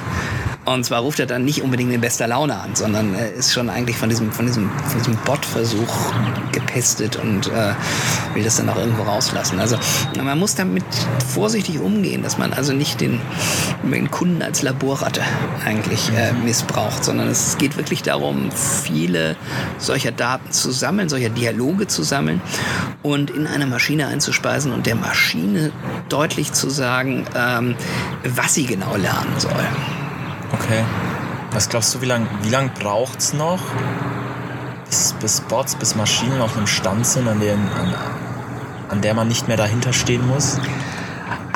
Und zwar ruft er dann nicht unbedingt in bester Laune an, sondern äh, ist schon eigentlich von diesem, von diesem, von diesem Bot-Versuch gepestet und äh, will das dann auch irgendwo rauslassen. Also man muss damit vorsichtig umgehen, dass man also nicht den, den Kunden als Laborratte eigentlich äh, missbraucht, sondern es geht wirklich darum, viele solcher Daten zu sammeln, solcher Dialoge zu sammeln und in eine Maschine einzuspeisen und der Maschine deutlich zu sagen, ähm, was sie genau lernen soll. Okay. Was glaubst du, wie lange wie lang braucht es noch, bis, bis Bots, bis Maschinen auf einem Stand sind, an, den, an, an der man nicht mehr dahinter stehen muss?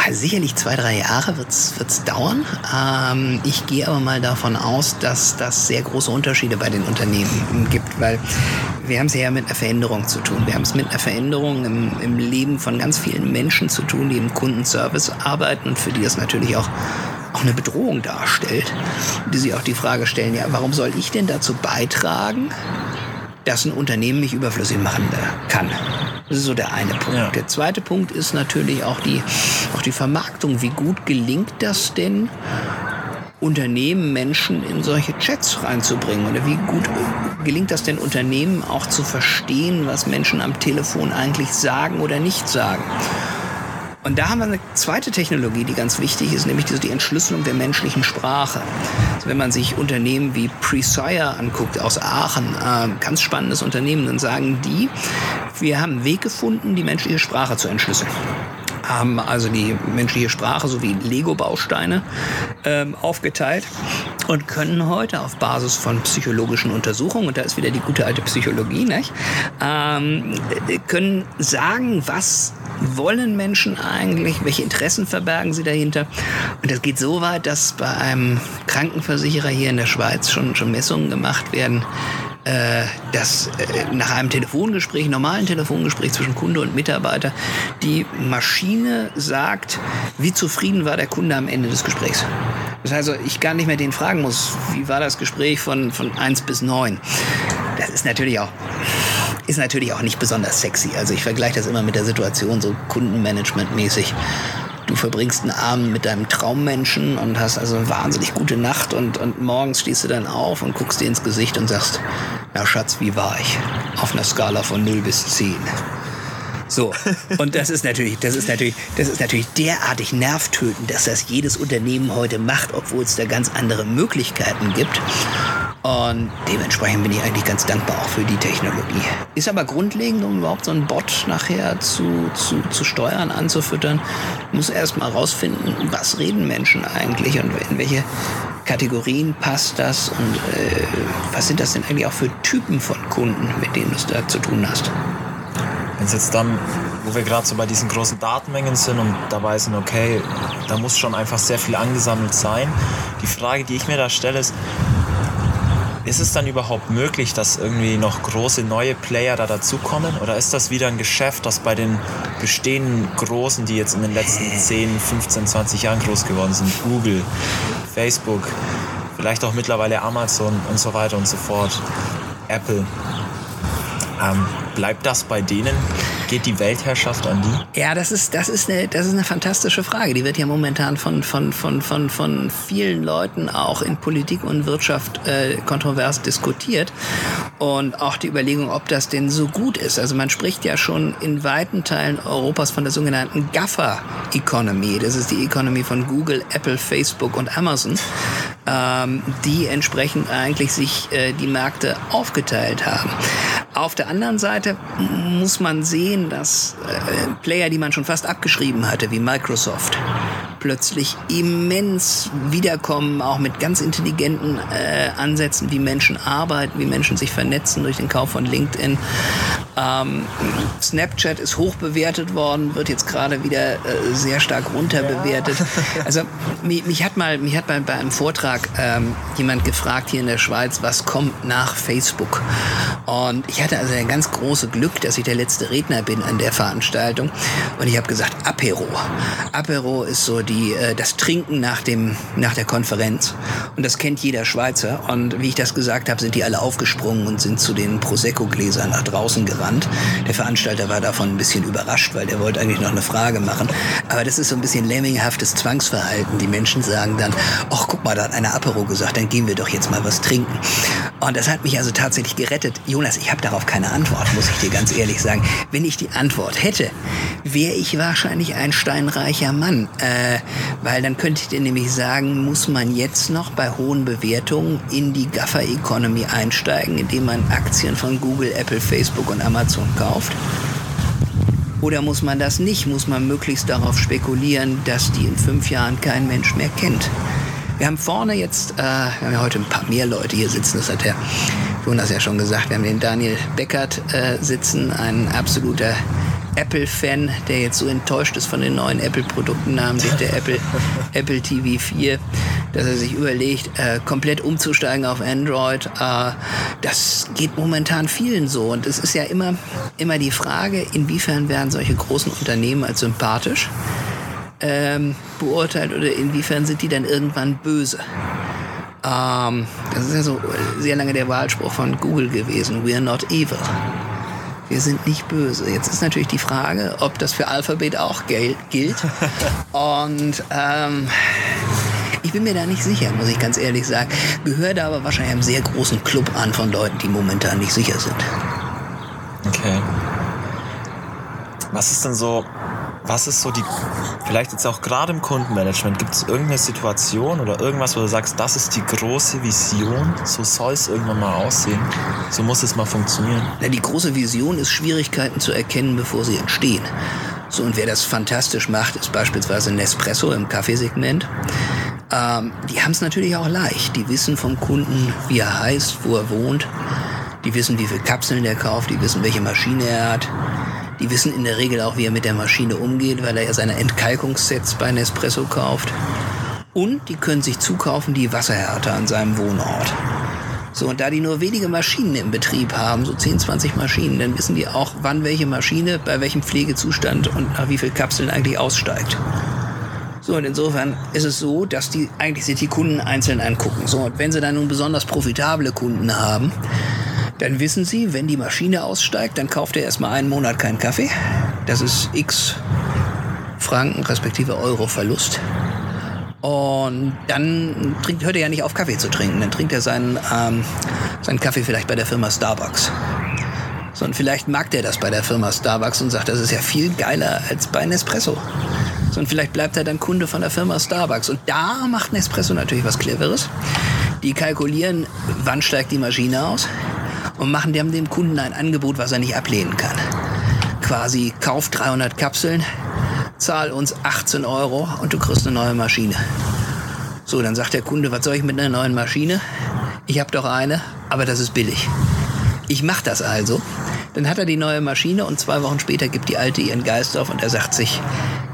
Also sicherlich zwei, drei Jahre wird es dauern. Ähm, ich gehe aber mal davon aus, dass das sehr große Unterschiede bei den Unternehmen gibt, weil wir haben es ja mit einer Veränderung zu tun. Wir haben es mit einer Veränderung im, im Leben von ganz vielen Menschen zu tun, die im Kundenservice arbeiten und für die das natürlich auch auch eine Bedrohung darstellt, die sich auch die Frage stellen, ja, warum soll ich denn dazu beitragen, dass ein Unternehmen mich überflüssig machen kann. Das ist so der eine Punkt. Ja. Der zweite Punkt ist natürlich auch die, auch die Vermarktung. Wie gut gelingt das denn, Unternehmen Menschen in solche Chats reinzubringen? Oder wie gut gelingt das denn Unternehmen auch zu verstehen, was Menschen am Telefon eigentlich sagen oder nicht sagen? Und da haben wir eine zweite Technologie, die ganz wichtig ist, nämlich die Entschlüsselung der menschlichen Sprache. Also wenn man sich Unternehmen wie Presire anguckt aus Aachen, äh, ganz spannendes Unternehmen, dann sagen die, wir haben einen Weg gefunden, die menschliche Sprache zu entschlüsseln haben also die menschliche Sprache sowie Lego-Bausteine ähm, aufgeteilt und können heute auf Basis von psychologischen Untersuchungen, und da ist wieder die gute alte Psychologie, nicht, ähm, können sagen, was wollen Menschen eigentlich? Welche Interessen verbergen sie dahinter? Und das geht so weit, dass bei einem Krankenversicherer hier in der Schweiz schon, schon Messungen gemacht werden, äh, dass äh, nach einem Telefongespräch, normalen Telefongespräch zwischen Kunde und Mitarbeiter, die Maschine sagt, wie zufrieden war der Kunde am Ende des Gesprächs. Das heißt also, ich gar nicht mehr den fragen muss, wie war das Gespräch von, von 1 bis 9. Das ist natürlich auch ist natürlich auch nicht besonders sexy. Also ich vergleiche das immer mit der Situation so Kundenmanagement-mäßig. Du verbringst einen Abend mit deinem Traummenschen und hast also eine wahnsinnig gute Nacht und, und morgens stehst du dann auf und guckst dir ins Gesicht und sagst, ja Schatz, wie war ich? Auf einer Skala von 0 bis 10. So. Und das ist natürlich, das ist natürlich, das ist natürlich derartig nervtötend, dass das jedes Unternehmen heute macht, obwohl es da ganz andere Möglichkeiten gibt. Und dementsprechend bin ich eigentlich ganz dankbar auch für die Technologie. Ist aber grundlegend, um überhaupt so einen Bot nachher zu, zu, zu steuern, anzufüttern, muss erst mal rausfinden, was reden Menschen eigentlich und in welche Kategorien passt das und äh, was sind das denn eigentlich auch für Typen von Kunden, mit denen du es da zu tun hast. Wenn es jetzt dann, wo wir gerade so bei diesen großen Datenmengen sind und dabei sind, okay, da muss schon einfach sehr viel angesammelt sein. Die Frage, die ich mir da stelle, ist, ist es dann überhaupt möglich, dass irgendwie noch große neue Player da dazukommen? Oder ist das wieder ein Geschäft, das bei den bestehenden Großen, die jetzt in den letzten 10, 15, 20 Jahren groß geworden sind, Google, Facebook, vielleicht auch mittlerweile Amazon und so weiter und so fort, Apple, ähm, bleibt das bei denen? Geht die Weltherrschaft an die? Ja, das ist, das ist, eine, das ist eine fantastische Frage. Die wird ja momentan von, von, von, von, von vielen Leuten auch in Politik und Wirtschaft äh, kontrovers diskutiert. Und auch die Überlegung, ob das denn so gut ist. Also man spricht ja schon in weiten Teilen Europas von der sogenannten Gaffer-Economy. Das ist die Economy von Google, Apple, Facebook und Amazon, ähm, die entsprechend eigentlich sich äh, die Märkte aufgeteilt haben. Auf der anderen Seite muss man sehen, dass äh, Player, die man schon fast abgeschrieben hatte, wie Microsoft, plötzlich immens wiederkommen, auch mit ganz intelligenten äh, Ansätzen, wie Menschen arbeiten, wie Menschen sich vernetzen durch den Kauf von LinkedIn. Ähm, Snapchat ist hoch bewertet worden, wird jetzt gerade wieder äh, sehr stark runterbewertet. Also mich, mich, hat mal, mich hat mal bei einem Vortrag ähm, jemand gefragt hier in der Schweiz, was kommt nach Facebook? Und ich hatte also ein ganz großes Glück, dass ich der letzte Redner bin an der Veranstaltung. Und ich habe gesagt, Apero. Apero ist so die, äh, das Trinken nach, dem, nach der Konferenz. Und das kennt jeder Schweizer. Und wie ich das gesagt habe, sind die alle aufgesprungen und sind zu den Prosecco-Gläsern nach draußen gerannt. Der Veranstalter war davon ein bisschen überrascht, weil der wollte eigentlich noch eine Frage machen. Aber das ist so ein bisschen lemminghaftes Zwangsverhalten. Die Menschen sagen dann, ach guck mal, da hat einer Apero gesagt, dann gehen wir doch jetzt mal was trinken. Und das hat mich also tatsächlich gerettet. Jonas, ich habe darauf keine Antwort, muss ich dir ganz ehrlich sagen. Wenn ich die Antwort hätte, wäre ich wahrscheinlich ein steinreicher Mann. Äh, weil dann könnte ich dir nämlich sagen, muss man jetzt noch bei hohen Bewertungen in die Gaffer Economy einsteigen, indem man Aktien von Google, Apple, Facebook und Amazon kauft? Oder muss man das nicht? Muss man möglichst darauf spekulieren, dass die in fünf Jahren kein Mensch mehr kennt? Wir haben vorne jetzt, äh, wir haben ja heute ein paar mehr Leute hier sitzen, das hat der Jonas ja schon gesagt. Wir haben den Daniel Beckert äh, sitzen, ein absoluter Apple-Fan, der jetzt so enttäuscht ist von den neuen Apple-Produkten namentlich der Apple, Apple TV 4, dass er sich überlegt, äh, komplett umzusteigen auf Android. Äh, das geht momentan vielen so. Und es ist ja immer, immer die Frage, inwiefern werden solche großen Unternehmen als sympathisch ähm, beurteilt oder inwiefern sind die dann irgendwann böse. Ähm, das ist ja so sehr lange der Wahlspruch von Google gewesen. We are not evil. Wir sind nicht böse. Jetzt ist natürlich die Frage, ob das für Alphabet auch gilt. Und ähm, ich bin mir da nicht sicher, muss ich ganz ehrlich sagen. Gehört aber wahrscheinlich einem sehr großen Club an von Leuten, die momentan nicht sicher sind. Okay. Was ist denn so was ist so die, vielleicht jetzt auch gerade im Kundenmanagement, gibt es irgendeine Situation oder irgendwas, wo du sagst, das ist die große Vision, so soll es irgendwann mal aussehen, so muss es mal funktionieren? Na, die große Vision ist, Schwierigkeiten zu erkennen, bevor sie entstehen. So, und wer das fantastisch macht, ist beispielsweise Nespresso im Kaffeesegment. Ähm, die haben es natürlich auch leicht. Die wissen vom Kunden, wie er heißt, wo er wohnt. Die wissen, wie viele Kapseln der kauft. Die wissen, welche Maschine er hat. Die wissen in der Regel auch, wie er mit der Maschine umgeht, weil er ja seine Entkalkungssets bei Nespresso kauft. Und die können sich zukaufen die Wasserhärte an seinem Wohnort. So, und da die nur wenige Maschinen im Betrieb haben, so 10, 20 Maschinen, dann wissen die auch, wann welche Maschine bei welchem Pflegezustand und nach wie viel Kapseln eigentlich aussteigt. So, und insofern ist es so, dass die eigentlich sich die Kunden einzeln angucken. So, und wenn sie dann nun besonders profitable Kunden haben, dann wissen Sie, wenn die Maschine aussteigt, dann kauft er erstmal einen Monat keinen Kaffee. Das ist x Franken respektive Euro Verlust. Und dann trinkt, hört er ja nicht auf, Kaffee zu trinken. Dann trinkt er seinen, ähm, seinen Kaffee vielleicht bei der Firma Starbucks. So, und vielleicht mag der das bei der Firma Starbucks und sagt, das ist ja viel geiler als bei Nespresso. So, und vielleicht bleibt er dann Kunde von der Firma Starbucks. Und da macht Nespresso natürlich was Cleveres. Die kalkulieren, wann steigt die Maschine aus und machen dem, dem Kunden ein Angebot, was er nicht ablehnen kann. Quasi, kauf 300 Kapseln, zahl uns 18 Euro und du kriegst eine neue Maschine. So, dann sagt der Kunde, was soll ich mit einer neuen Maschine? Ich habe doch eine, aber das ist billig. Ich mache das also. Dann hat er die neue Maschine und zwei Wochen später gibt die alte ihren Geist auf und er sagt sich,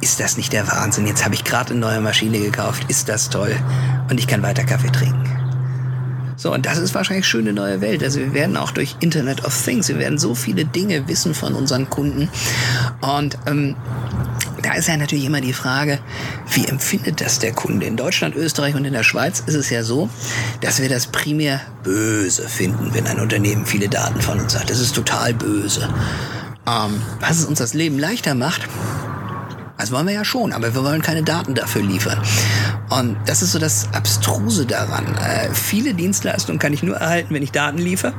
ist das nicht der Wahnsinn? Jetzt habe ich gerade eine neue Maschine gekauft. Ist das toll? Und ich kann weiter Kaffee trinken. So, und das ist wahrscheinlich schöne neue Welt. Also wir werden auch durch Internet of Things, wir werden so viele Dinge wissen von unseren Kunden. Und ähm, da ist ja natürlich immer die Frage, wie empfindet das der Kunde? In Deutschland, Österreich und in der Schweiz ist es ja so, dass wir das primär böse finden, wenn ein Unternehmen viele Daten von uns hat. Das ist total böse. Ähm, was es uns das Leben leichter macht, das wollen wir ja schon, aber wir wollen keine Daten dafür liefern. Und das ist so das Abstruse daran. Äh, viele Dienstleistungen kann ich nur erhalten, wenn ich Daten liefere.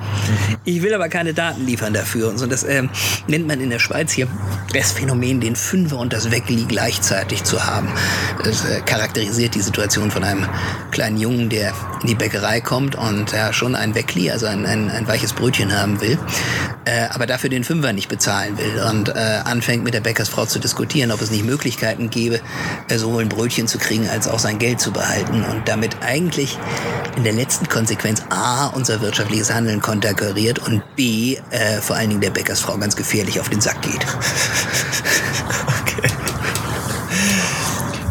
Ich will aber keine Daten liefern dafür. Und so das äh, nennt man in der Schweiz hier das Phänomen, den Fünfer und das Weckli gleichzeitig zu haben. Das äh, charakterisiert die Situation von einem kleinen Jungen, der in die Bäckerei kommt und ja, schon ein Weckli, also ein, ein, ein weiches Brötchen haben will, äh, aber dafür den Fünfer nicht bezahlen will und äh, anfängt mit der Bäckersfrau zu diskutieren, ob es nicht Möglichkeiten gäbe, äh, sowohl ein Brötchen zu kriegen als auch sein Geld zu behalten und damit eigentlich in der letzten Konsequenz A, unser wirtschaftliches Handeln konterkariert und B, äh, vor allen Dingen der Bäckersfrau ganz gefährlich auf den Sack geht. okay.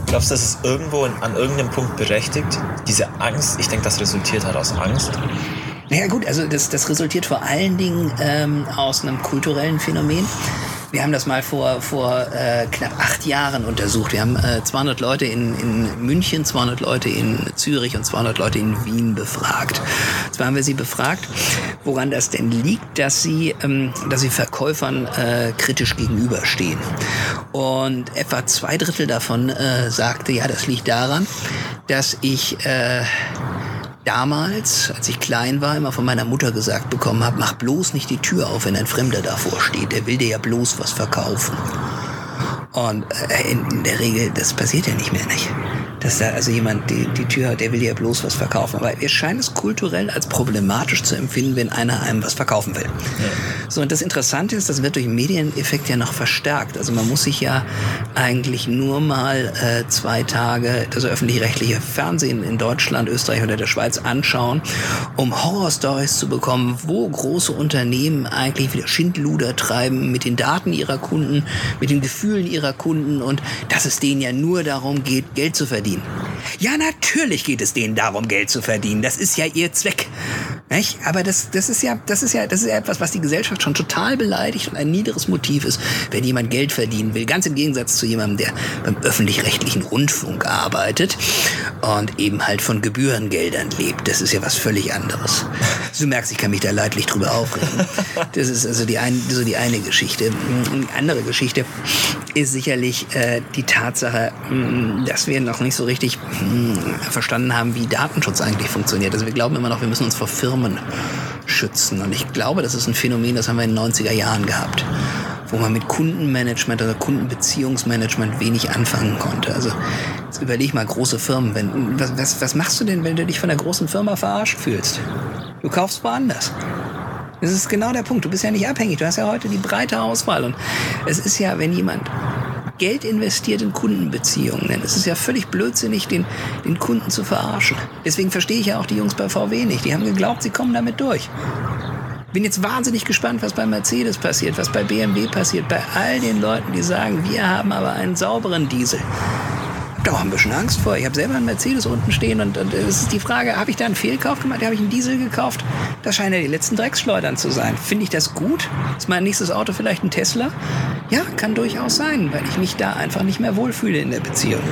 Glaubst du, das ist irgendwo an irgendeinem Punkt berechtigt? Diese Angst, ich denke, das resultiert halt aus Angst. Naja gut, also das, das resultiert vor allen Dingen ähm, aus einem kulturellen Phänomen. Wir haben das mal vor, vor äh, knapp acht Jahren untersucht. Wir haben äh, 200 Leute in, in München, 200 Leute in Zürich und 200 Leute in Wien befragt. Zwar haben wir sie befragt, woran das denn liegt, dass sie, ähm, dass sie Verkäufern äh, kritisch gegenüberstehen. Und etwa zwei Drittel davon äh, sagte, ja, das liegt daran, dass ich äh, damals, als ich klein war, immer von meiner Mutter gesagt bekommen habe, mach bloß nicht die Tür auf, wenn ein Fremder davor steht. Der will dir ja bloß was verkaufen. Und äh, in der Regel, das passiert ja nicht mehr, nicht? dass da also jemand die, die Tür hat, der will ja bloß was verkaufen. Aber wir scheinen es kulturell als problematisch zu empfinden, wenn einer einem was verkaufen will. Ja. So, und das Interessante ist, das wird durch den Medieneffekt ja noch verstärkt. Also man muss sich ja eigentlich nur mal äh, zwei Tage das öffentlich-rechtliche Fernsehen in Deutschland, Österreich oder der Schweiz anschauen, um Horrorstories zu bekommen, wo große Unternehmen eigentlich wieder Schindluder treiben mit den Daten ihrer Kunden, mit den Gefühlen ihrer Kunden und dass es denen ja nur darum geht, Geld zu verdienen. Ja, natürlich geht es denen darum, Geld zu verdienen. Das ist ja ihr Zweck. Nicht? Aber das, das ist ja, das ist ja, das ist ja etwas, was die Gesellschaft schon total beleidigt und ein niederes Motiv ist, wenn jemand Geld verdienen will. Ganz im Gegensatz zu jemandem, der beim öffentlich-rechtlichen Rundfunk arbeitet und eben halt von Gebührengeldern lebt. Das ist ja was völlig anderes. Du merkst, ich kann mich da leidlich drüber aufregen. Das ist also die, ein, so die eine Geschichte. Die andere Geschichte ist sicherlich äh, die Tatsache, dass wir noch nicht so richtig verstanden haben, wie Datenschutz eigentlich funktioniert. Also wir glauben immer noch, wir müssen uns vor Firmen schützen. Und ich glaube, das ist ein Phänomen, das haben wir in den 90er Jahren gehabt wo man mit Kundenmanagement oder Kundenbeziehungsmanagement wenig anfangen konnte. Also jetzt überleg mal große Firmen. Wenn, was, was, was machst du denn, wenn du dich von der großen Firma verarscht fühlst? Du kaufst woanders. Das ist genau der Punkt. Du bist ja nicht abhängig. Du hast ja heute die breite Auswahl. Und es ist ja, wenn jemand Geld investiert in Kundenbeziehungen. Denn es ist ja völlig blödsinnig, den, den Kunden zu verarschen. Deswegen verstehe ich ja auch die Jungs bei VW nicht. Die haben geglaubt, sie kommen damit durch. Bin jetzt wahnsinnig gespannt, was bei Mercedes passiert, was bei BMW passiert, bei all den Leuten, die sagen, wir haben aber einen sauberen Diesel auch ein bisschen Angst vor. Ich habe selber einen Mercedes unten stehen und, und es ist die Frage, habe ich da einen Fehlkauf gemacht? Habe ich einen Diesel gekauft? Das scheinen ja die letzten Drecksschleudern zu sein. Finde ich das gut? Ist mein nächstes Auto vielleicht ein Tesla? Ja, kann durchaus sein, weil ich mich da einfach nicht mehr wohlfühle in der Beziehung.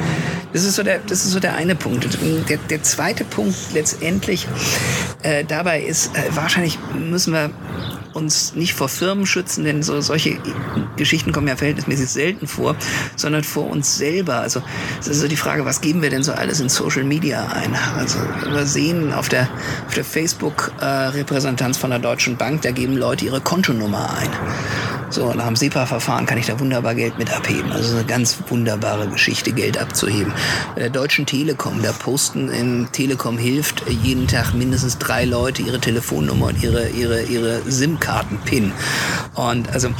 Das ist so der, das ist so der eine Punkt. Der, der zweite Punkt letztendlich äh, dabei ist, äh, wahrscheinlich müssen wir uns nicht vor Firmen schützen, denn so, solche Geschichten kommen ja verhältnismäßig selten vor, sondern vor uns selber. Also es ist so die Frage, was geben wir denn so alles in Social Media ein? Also wir sehen auf der, auf der Facebook-Repräsentanz von der Deutschen Bank, da geben Leute ihre Kontonummer ein. So, nach dem SEPA-Verfahren kann ich da wunderbar Geld mit abheben. Also eine ganz wunderbare Geschichte, Geld abzuheben. Bei der Deutschen Telekom, da posten in Telekom hilft jeden Tag mindestens drei Leute ihre Telefonnummer und ihre, ihre, ihre SIM-Karten-PIN. Und also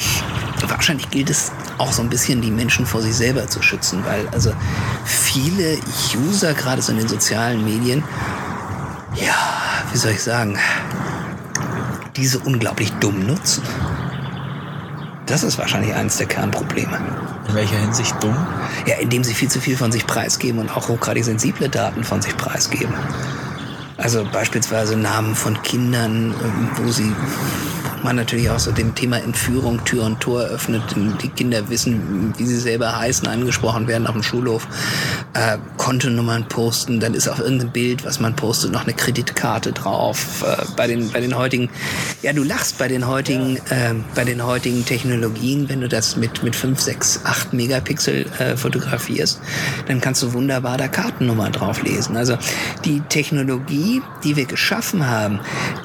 wahrscheinlich gilt es auch so ein bisschen, die Menschen vor sich selber zu schützen, weil also viele User, gerade so in den sozialen Medien, ja, wie soll ich sagen, diese unglaublich dumm nutzen. Das ist wahrscheinlich eines der Kernprobleme. In welcher Hinsicht dumm? Ja, indem sie viel zu viel von sich preisgeben und auch hochgradig sensible Daten von sich preisgeben. Also beispielsweise Namen von Kindern, ähm, wo sie man natürlich auch so dem Thema Entführung Tür und Tor öffnet. Die Kinder wissen, wie sie selber heißen, angesprochen werden auf dem Schulhof. Äh, Kontonummern posten, dann ist auf irgendeinem Bild, was man postet, noch eine Kreditkarte drauf. Äh, bei den bei den heutigen, ja du lachst bei den heutigen äh, bei den heutigen Technologien, wenn du das mit mit 5, 6, 8 Megapixel äh, fotografierst, dann kannst du wunderbar da Kartennummer drauf lesen. Also die Technologie, die wir geschaffen haben,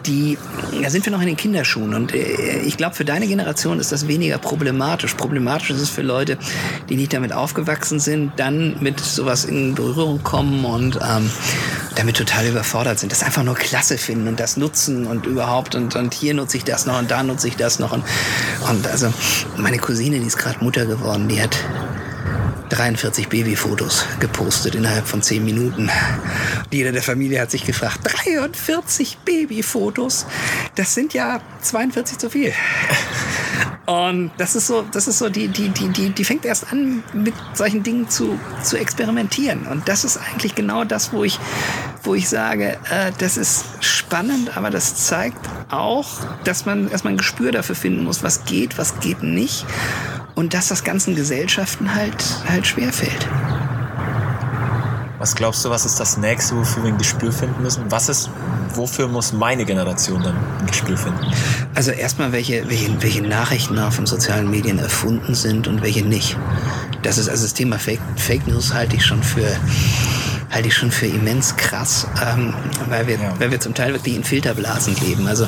die da sind wir noch in den Kinderschuhen und äh, ich glaube, für deine Generation ist das weniger problematisch. Problematisch ist es für Leute, die nicht damit aufgewachsen sind, dann mit sowas in Berührung kommen und ähm, damit total überfordert sind. Das einfach nur klasse finden und das nutzen und überhaupt und, und hier nutze ich das noch und da nutze ich das noch. Und, und also meine Cousine, die ist gerade Mutter geworden, die hat 43 Babyfotos gepostet innerhalb von 10 Minuten. Jeder der Familie hat sich gefragt, 43 Babyfotos? Das sind ja 42 zu viel. Und das ist so, das ist so, die, die, die, die, die fängt erst an, mit solchen Dingen zu, zu experimentieren. Und das ist eigentlich genau das, wo ich, wo ich sage, äh, das ist spannend, aber das zeigt auch, dass man erstmal ein Gespür dafür finden muss, was geht, was geht nicht und dass das ganzen Gesellschaften halt, halt schwerfällt. Was glaubst du, was ist das nächste, wofür wir ein Gespür finden müssen? Was ist, wofür muss meine Generation dann ein Gespür finden? Also erstmal, welche, welche, welche Nachrichten auf den sozialen Medien erfunden sind und welche nicht. Das ist also das Thema Fake, Fake News halte ich schon für halte ich schon für immens krass, ähm, weil wir, ja. weil wir zum Teil wirklich in Filterblasen leben. Also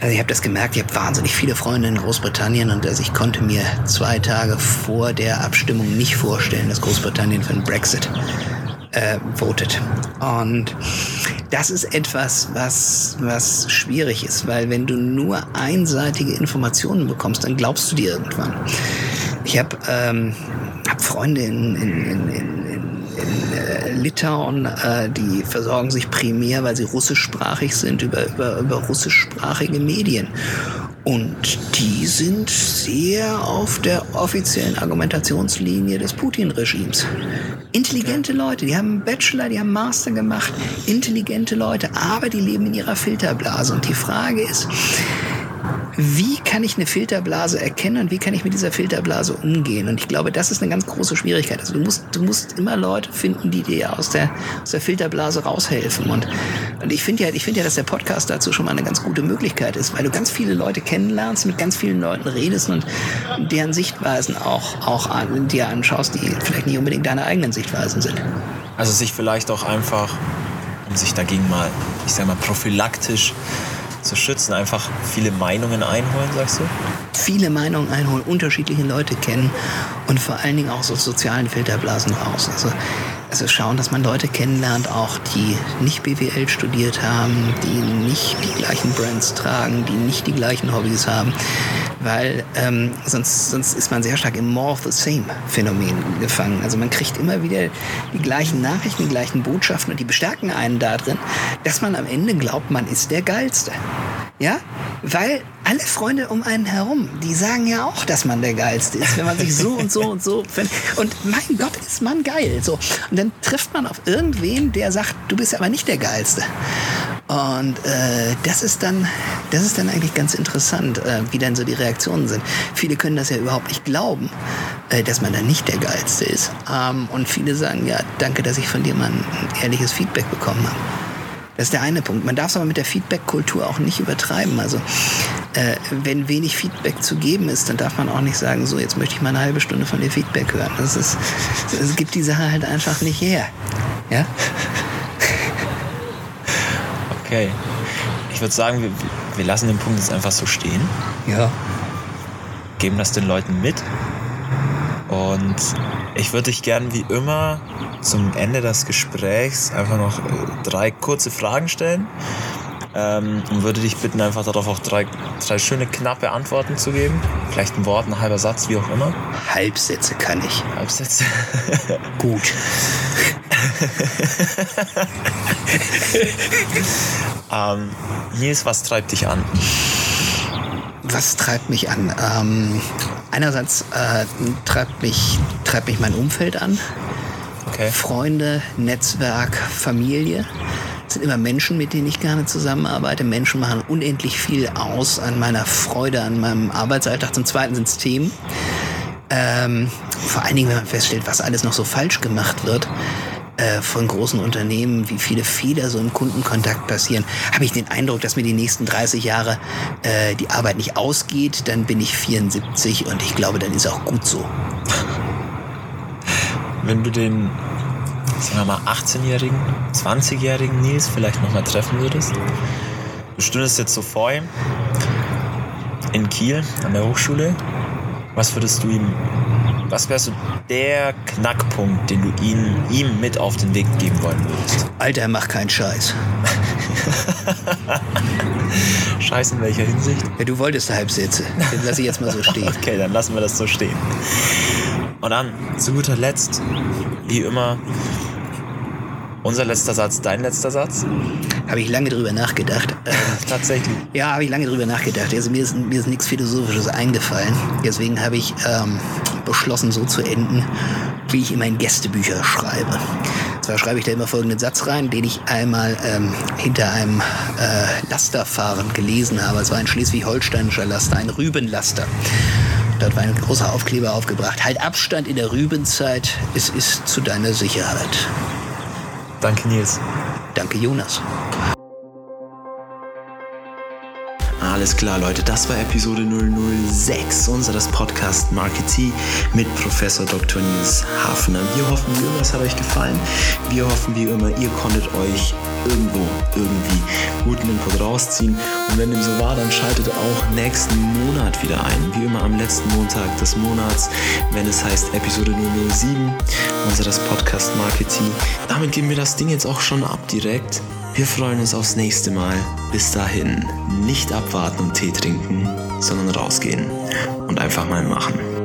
also ich habe das gemerkt, ich habe wahnsinnig viele Freunde in Großbritannien und also ich konnte mir zwei Tage vor der Abstimmung nicht vorstellen, dass Großbritannien für den Brexit äh, votet. Und das ist etwas, was, was schwierig ist, weil wenn du nur einseitige Informationen bekommst, dann glaubst du dir irgendwann. Ich habe ähm, hab Freunde in, in, in, in Litauen, äh, die versorgen sich primär, weil sie russischsprachig sind, über, über, über russischsprachige Medien. Und die sind sehr auf der offiziellen Argumentationslinie des Putin-Regimes. Intelligente Leute, die haben einen Bachelor, die haben einen Master gemacht, intelligente Leute, aber die leben in ihrer Filterblase. Und die Frage ist, wie kann ich eine Filterblase erkennen und wie kann ich mit dieser Filterblase umgehen? Und ich glaube, das ist eine ganz große Schwierigkeit. Also du musst, du musst immer Leute finden, die dir aus der, aus der Filterblase raushelfen. Und, und ich finde ja, ich finde ja, dass der Podcast dazu schon mal eine ganz gute Möglichkeit ist, weil du ganz viele Leute kennenlernst, mit ganz vielen Leuten redest und deren Sichtweisen auch, auch an, dir anschaust, die vielleicht nicht unbedingt deine eigenen Sichtweisen sind. Also sich vielleicht auch einfach, um sich dagegen mal, ich sag mal, prophylaktisch zu schützen, einfach viele Meinungen einholen, sagst du? Viele Meinungen einholen, unterschiedliche Leute kennen und vor allen Dingen auch so sozialen Filterblasen raus. Also, also schauen, dass man Leute kennenlernt, auch die nicht BWL studiert haben, die nicht die gleichen Brands tragen, die nicht die gleichen Hobbys haben, weil ähm, sonst, sonst ist man sehr stark im More of the Same Phänomen gefangen. Also man kriegt immer wieder die gleichen Nachrichten, die gleichen Botschaften und die bestärken einen darin, dass man am Ende glaubt, man ist der Geilste. Ja, weil alle Freunde um einen herum, die sagen ja auch, dass man der Geilste ist, wenn man sich so und so und so findet. Und mein Gott, ist man geil. So. Und dann trifft man auf irgendwen, der sagt, du bist aber nicht der Geilste. Und äh, das ist dann, das ist dann eigentlich ganz interessant, äh, wie dann so die Reaktionen sind. Viele können das ja überhaupt nicht glauben, äh, dass man dann nicht der Geilste ist. Ähm, und viele sagen, ja, danke, dass ich von dir mal ein ehrliches Feedback bekommen habe. Das ist der eine Punkt. Man darf es aber mit der Feedback-Kultur auch nicht übertreiben. Also äh, wenn wenig Feedback zu geben ist, dann darf man auch nicht sagen, so jetzt möchte ich mal eine halbe Stunde von dir Feedback hören. Das ist, es gibt die Sache halt einfach nicht her. Ja? Okay. Ich würde sagen, wir, wir lassen den Punkt jetzt einfach so stehen. Ja. Geben das den Leuten mit. Und ich würde dich gern wie immer zum Ende des Gesprächs einfach noch äh, drei kurze Fragen stellen. Ähm, und würde dich bitten, einfach darauf auch drei, drei schöne, knappe Antworten zu geben. Vielleicht ein Wort, ein halber Satz, wie auch immer. Halbsätze kann ich. Halbsätze? Gut. ähm, Nils, was treibt dich an? Was treibt mich an? Ähm, einerseits äh, treibt, mich, treibt mich mein Umfeld an. Okay. Freunde, Netzwerk, Familie. Das sind immer Menschen, mit denen ich gerne zusammenarbeite. Menschen machen unendlich viel aus an meiner Freude, an meinem Arbeitsalltag. Zum Zweiten sind es Themen. Ähm, vor allen Dingen, wenn man feststellt, was alles noch so falsch gemacht wird äh, von großen Unternehmen, wie viele Fehler so im Kundenkontakt passieren, habe ich den Eindruck, dass mir die nächsten 30 Jahre äh, die Arbeit nicht ausgeht. Dann bin ich 74 und ich glaube, dann ist auch gut so. Wenn du den, sagen wir mal, 18-jährigen, 20-jährigen Nils vielleicht nochmal treffen würdest, du stündest jetzt so vor ihm in Kiel an der Hochschule, was würdest du ihm was wäre so der Knackpunkt, den du ihn, ihm mit auf den Weg geben wollen würdest? Alter, mach keinen Scheiß. Scheiß in welcher Hinsicht? Ja, du wolltest Halbsätze. Den lasse ich jetzt mal so stehen. okay, dann lassen wir das so stehen. Und dann, zu guter Letzt, wie immer, unser letzter Satz, dein letzter Satz? Habe ich lange drüber nachgedacht. Tatsächlich? Ja, habe ich lange drüber nachgedacht. Also mir ist, mir ist nichts Philosophisches eingefallen. Deswegen habe ich ähm, beschlossen, so zu enden, wie ich in meinen Gästebücher schreibe. Zwar schreibe ich da immer folgenden Satz rein, den ich einmal ähm, hinter einem äh, Lasterfahren gelesen habe. Es war ein schleswig-holsteinischer Laster, ein Rübenlaster. Dort war ein großer Aufkleber aufgebracht. Halt Abstand in der Rübenzeit, es ist zu deiner Sicherheit. Danke, Nils. Danke, Jonas. Alles klar, Leute, das war Episode 006 unseres Podcast Marketing mit Professor Dr. Nils Hafner. Wir hoffen, wie immer, es hat euch gefallen. Wir hoffen, wie immer, ihr konntet euch irgendwo irgendwie guten Input rausziehen. Und wenn dem so war, dann schaltet auch nächsten Monat wieder ein. Wie immer am letzten Montag des Monats, wenn es heißt Episode 007 unseres Podcast Marketing. Damit geben wir das Ding jetzt auch schon ab direkt. Wir freuen uns aufs nächste Mal. Bis dahin, nicht abwarten und Tee trinken, sondern rausgehen und einfach mal machen.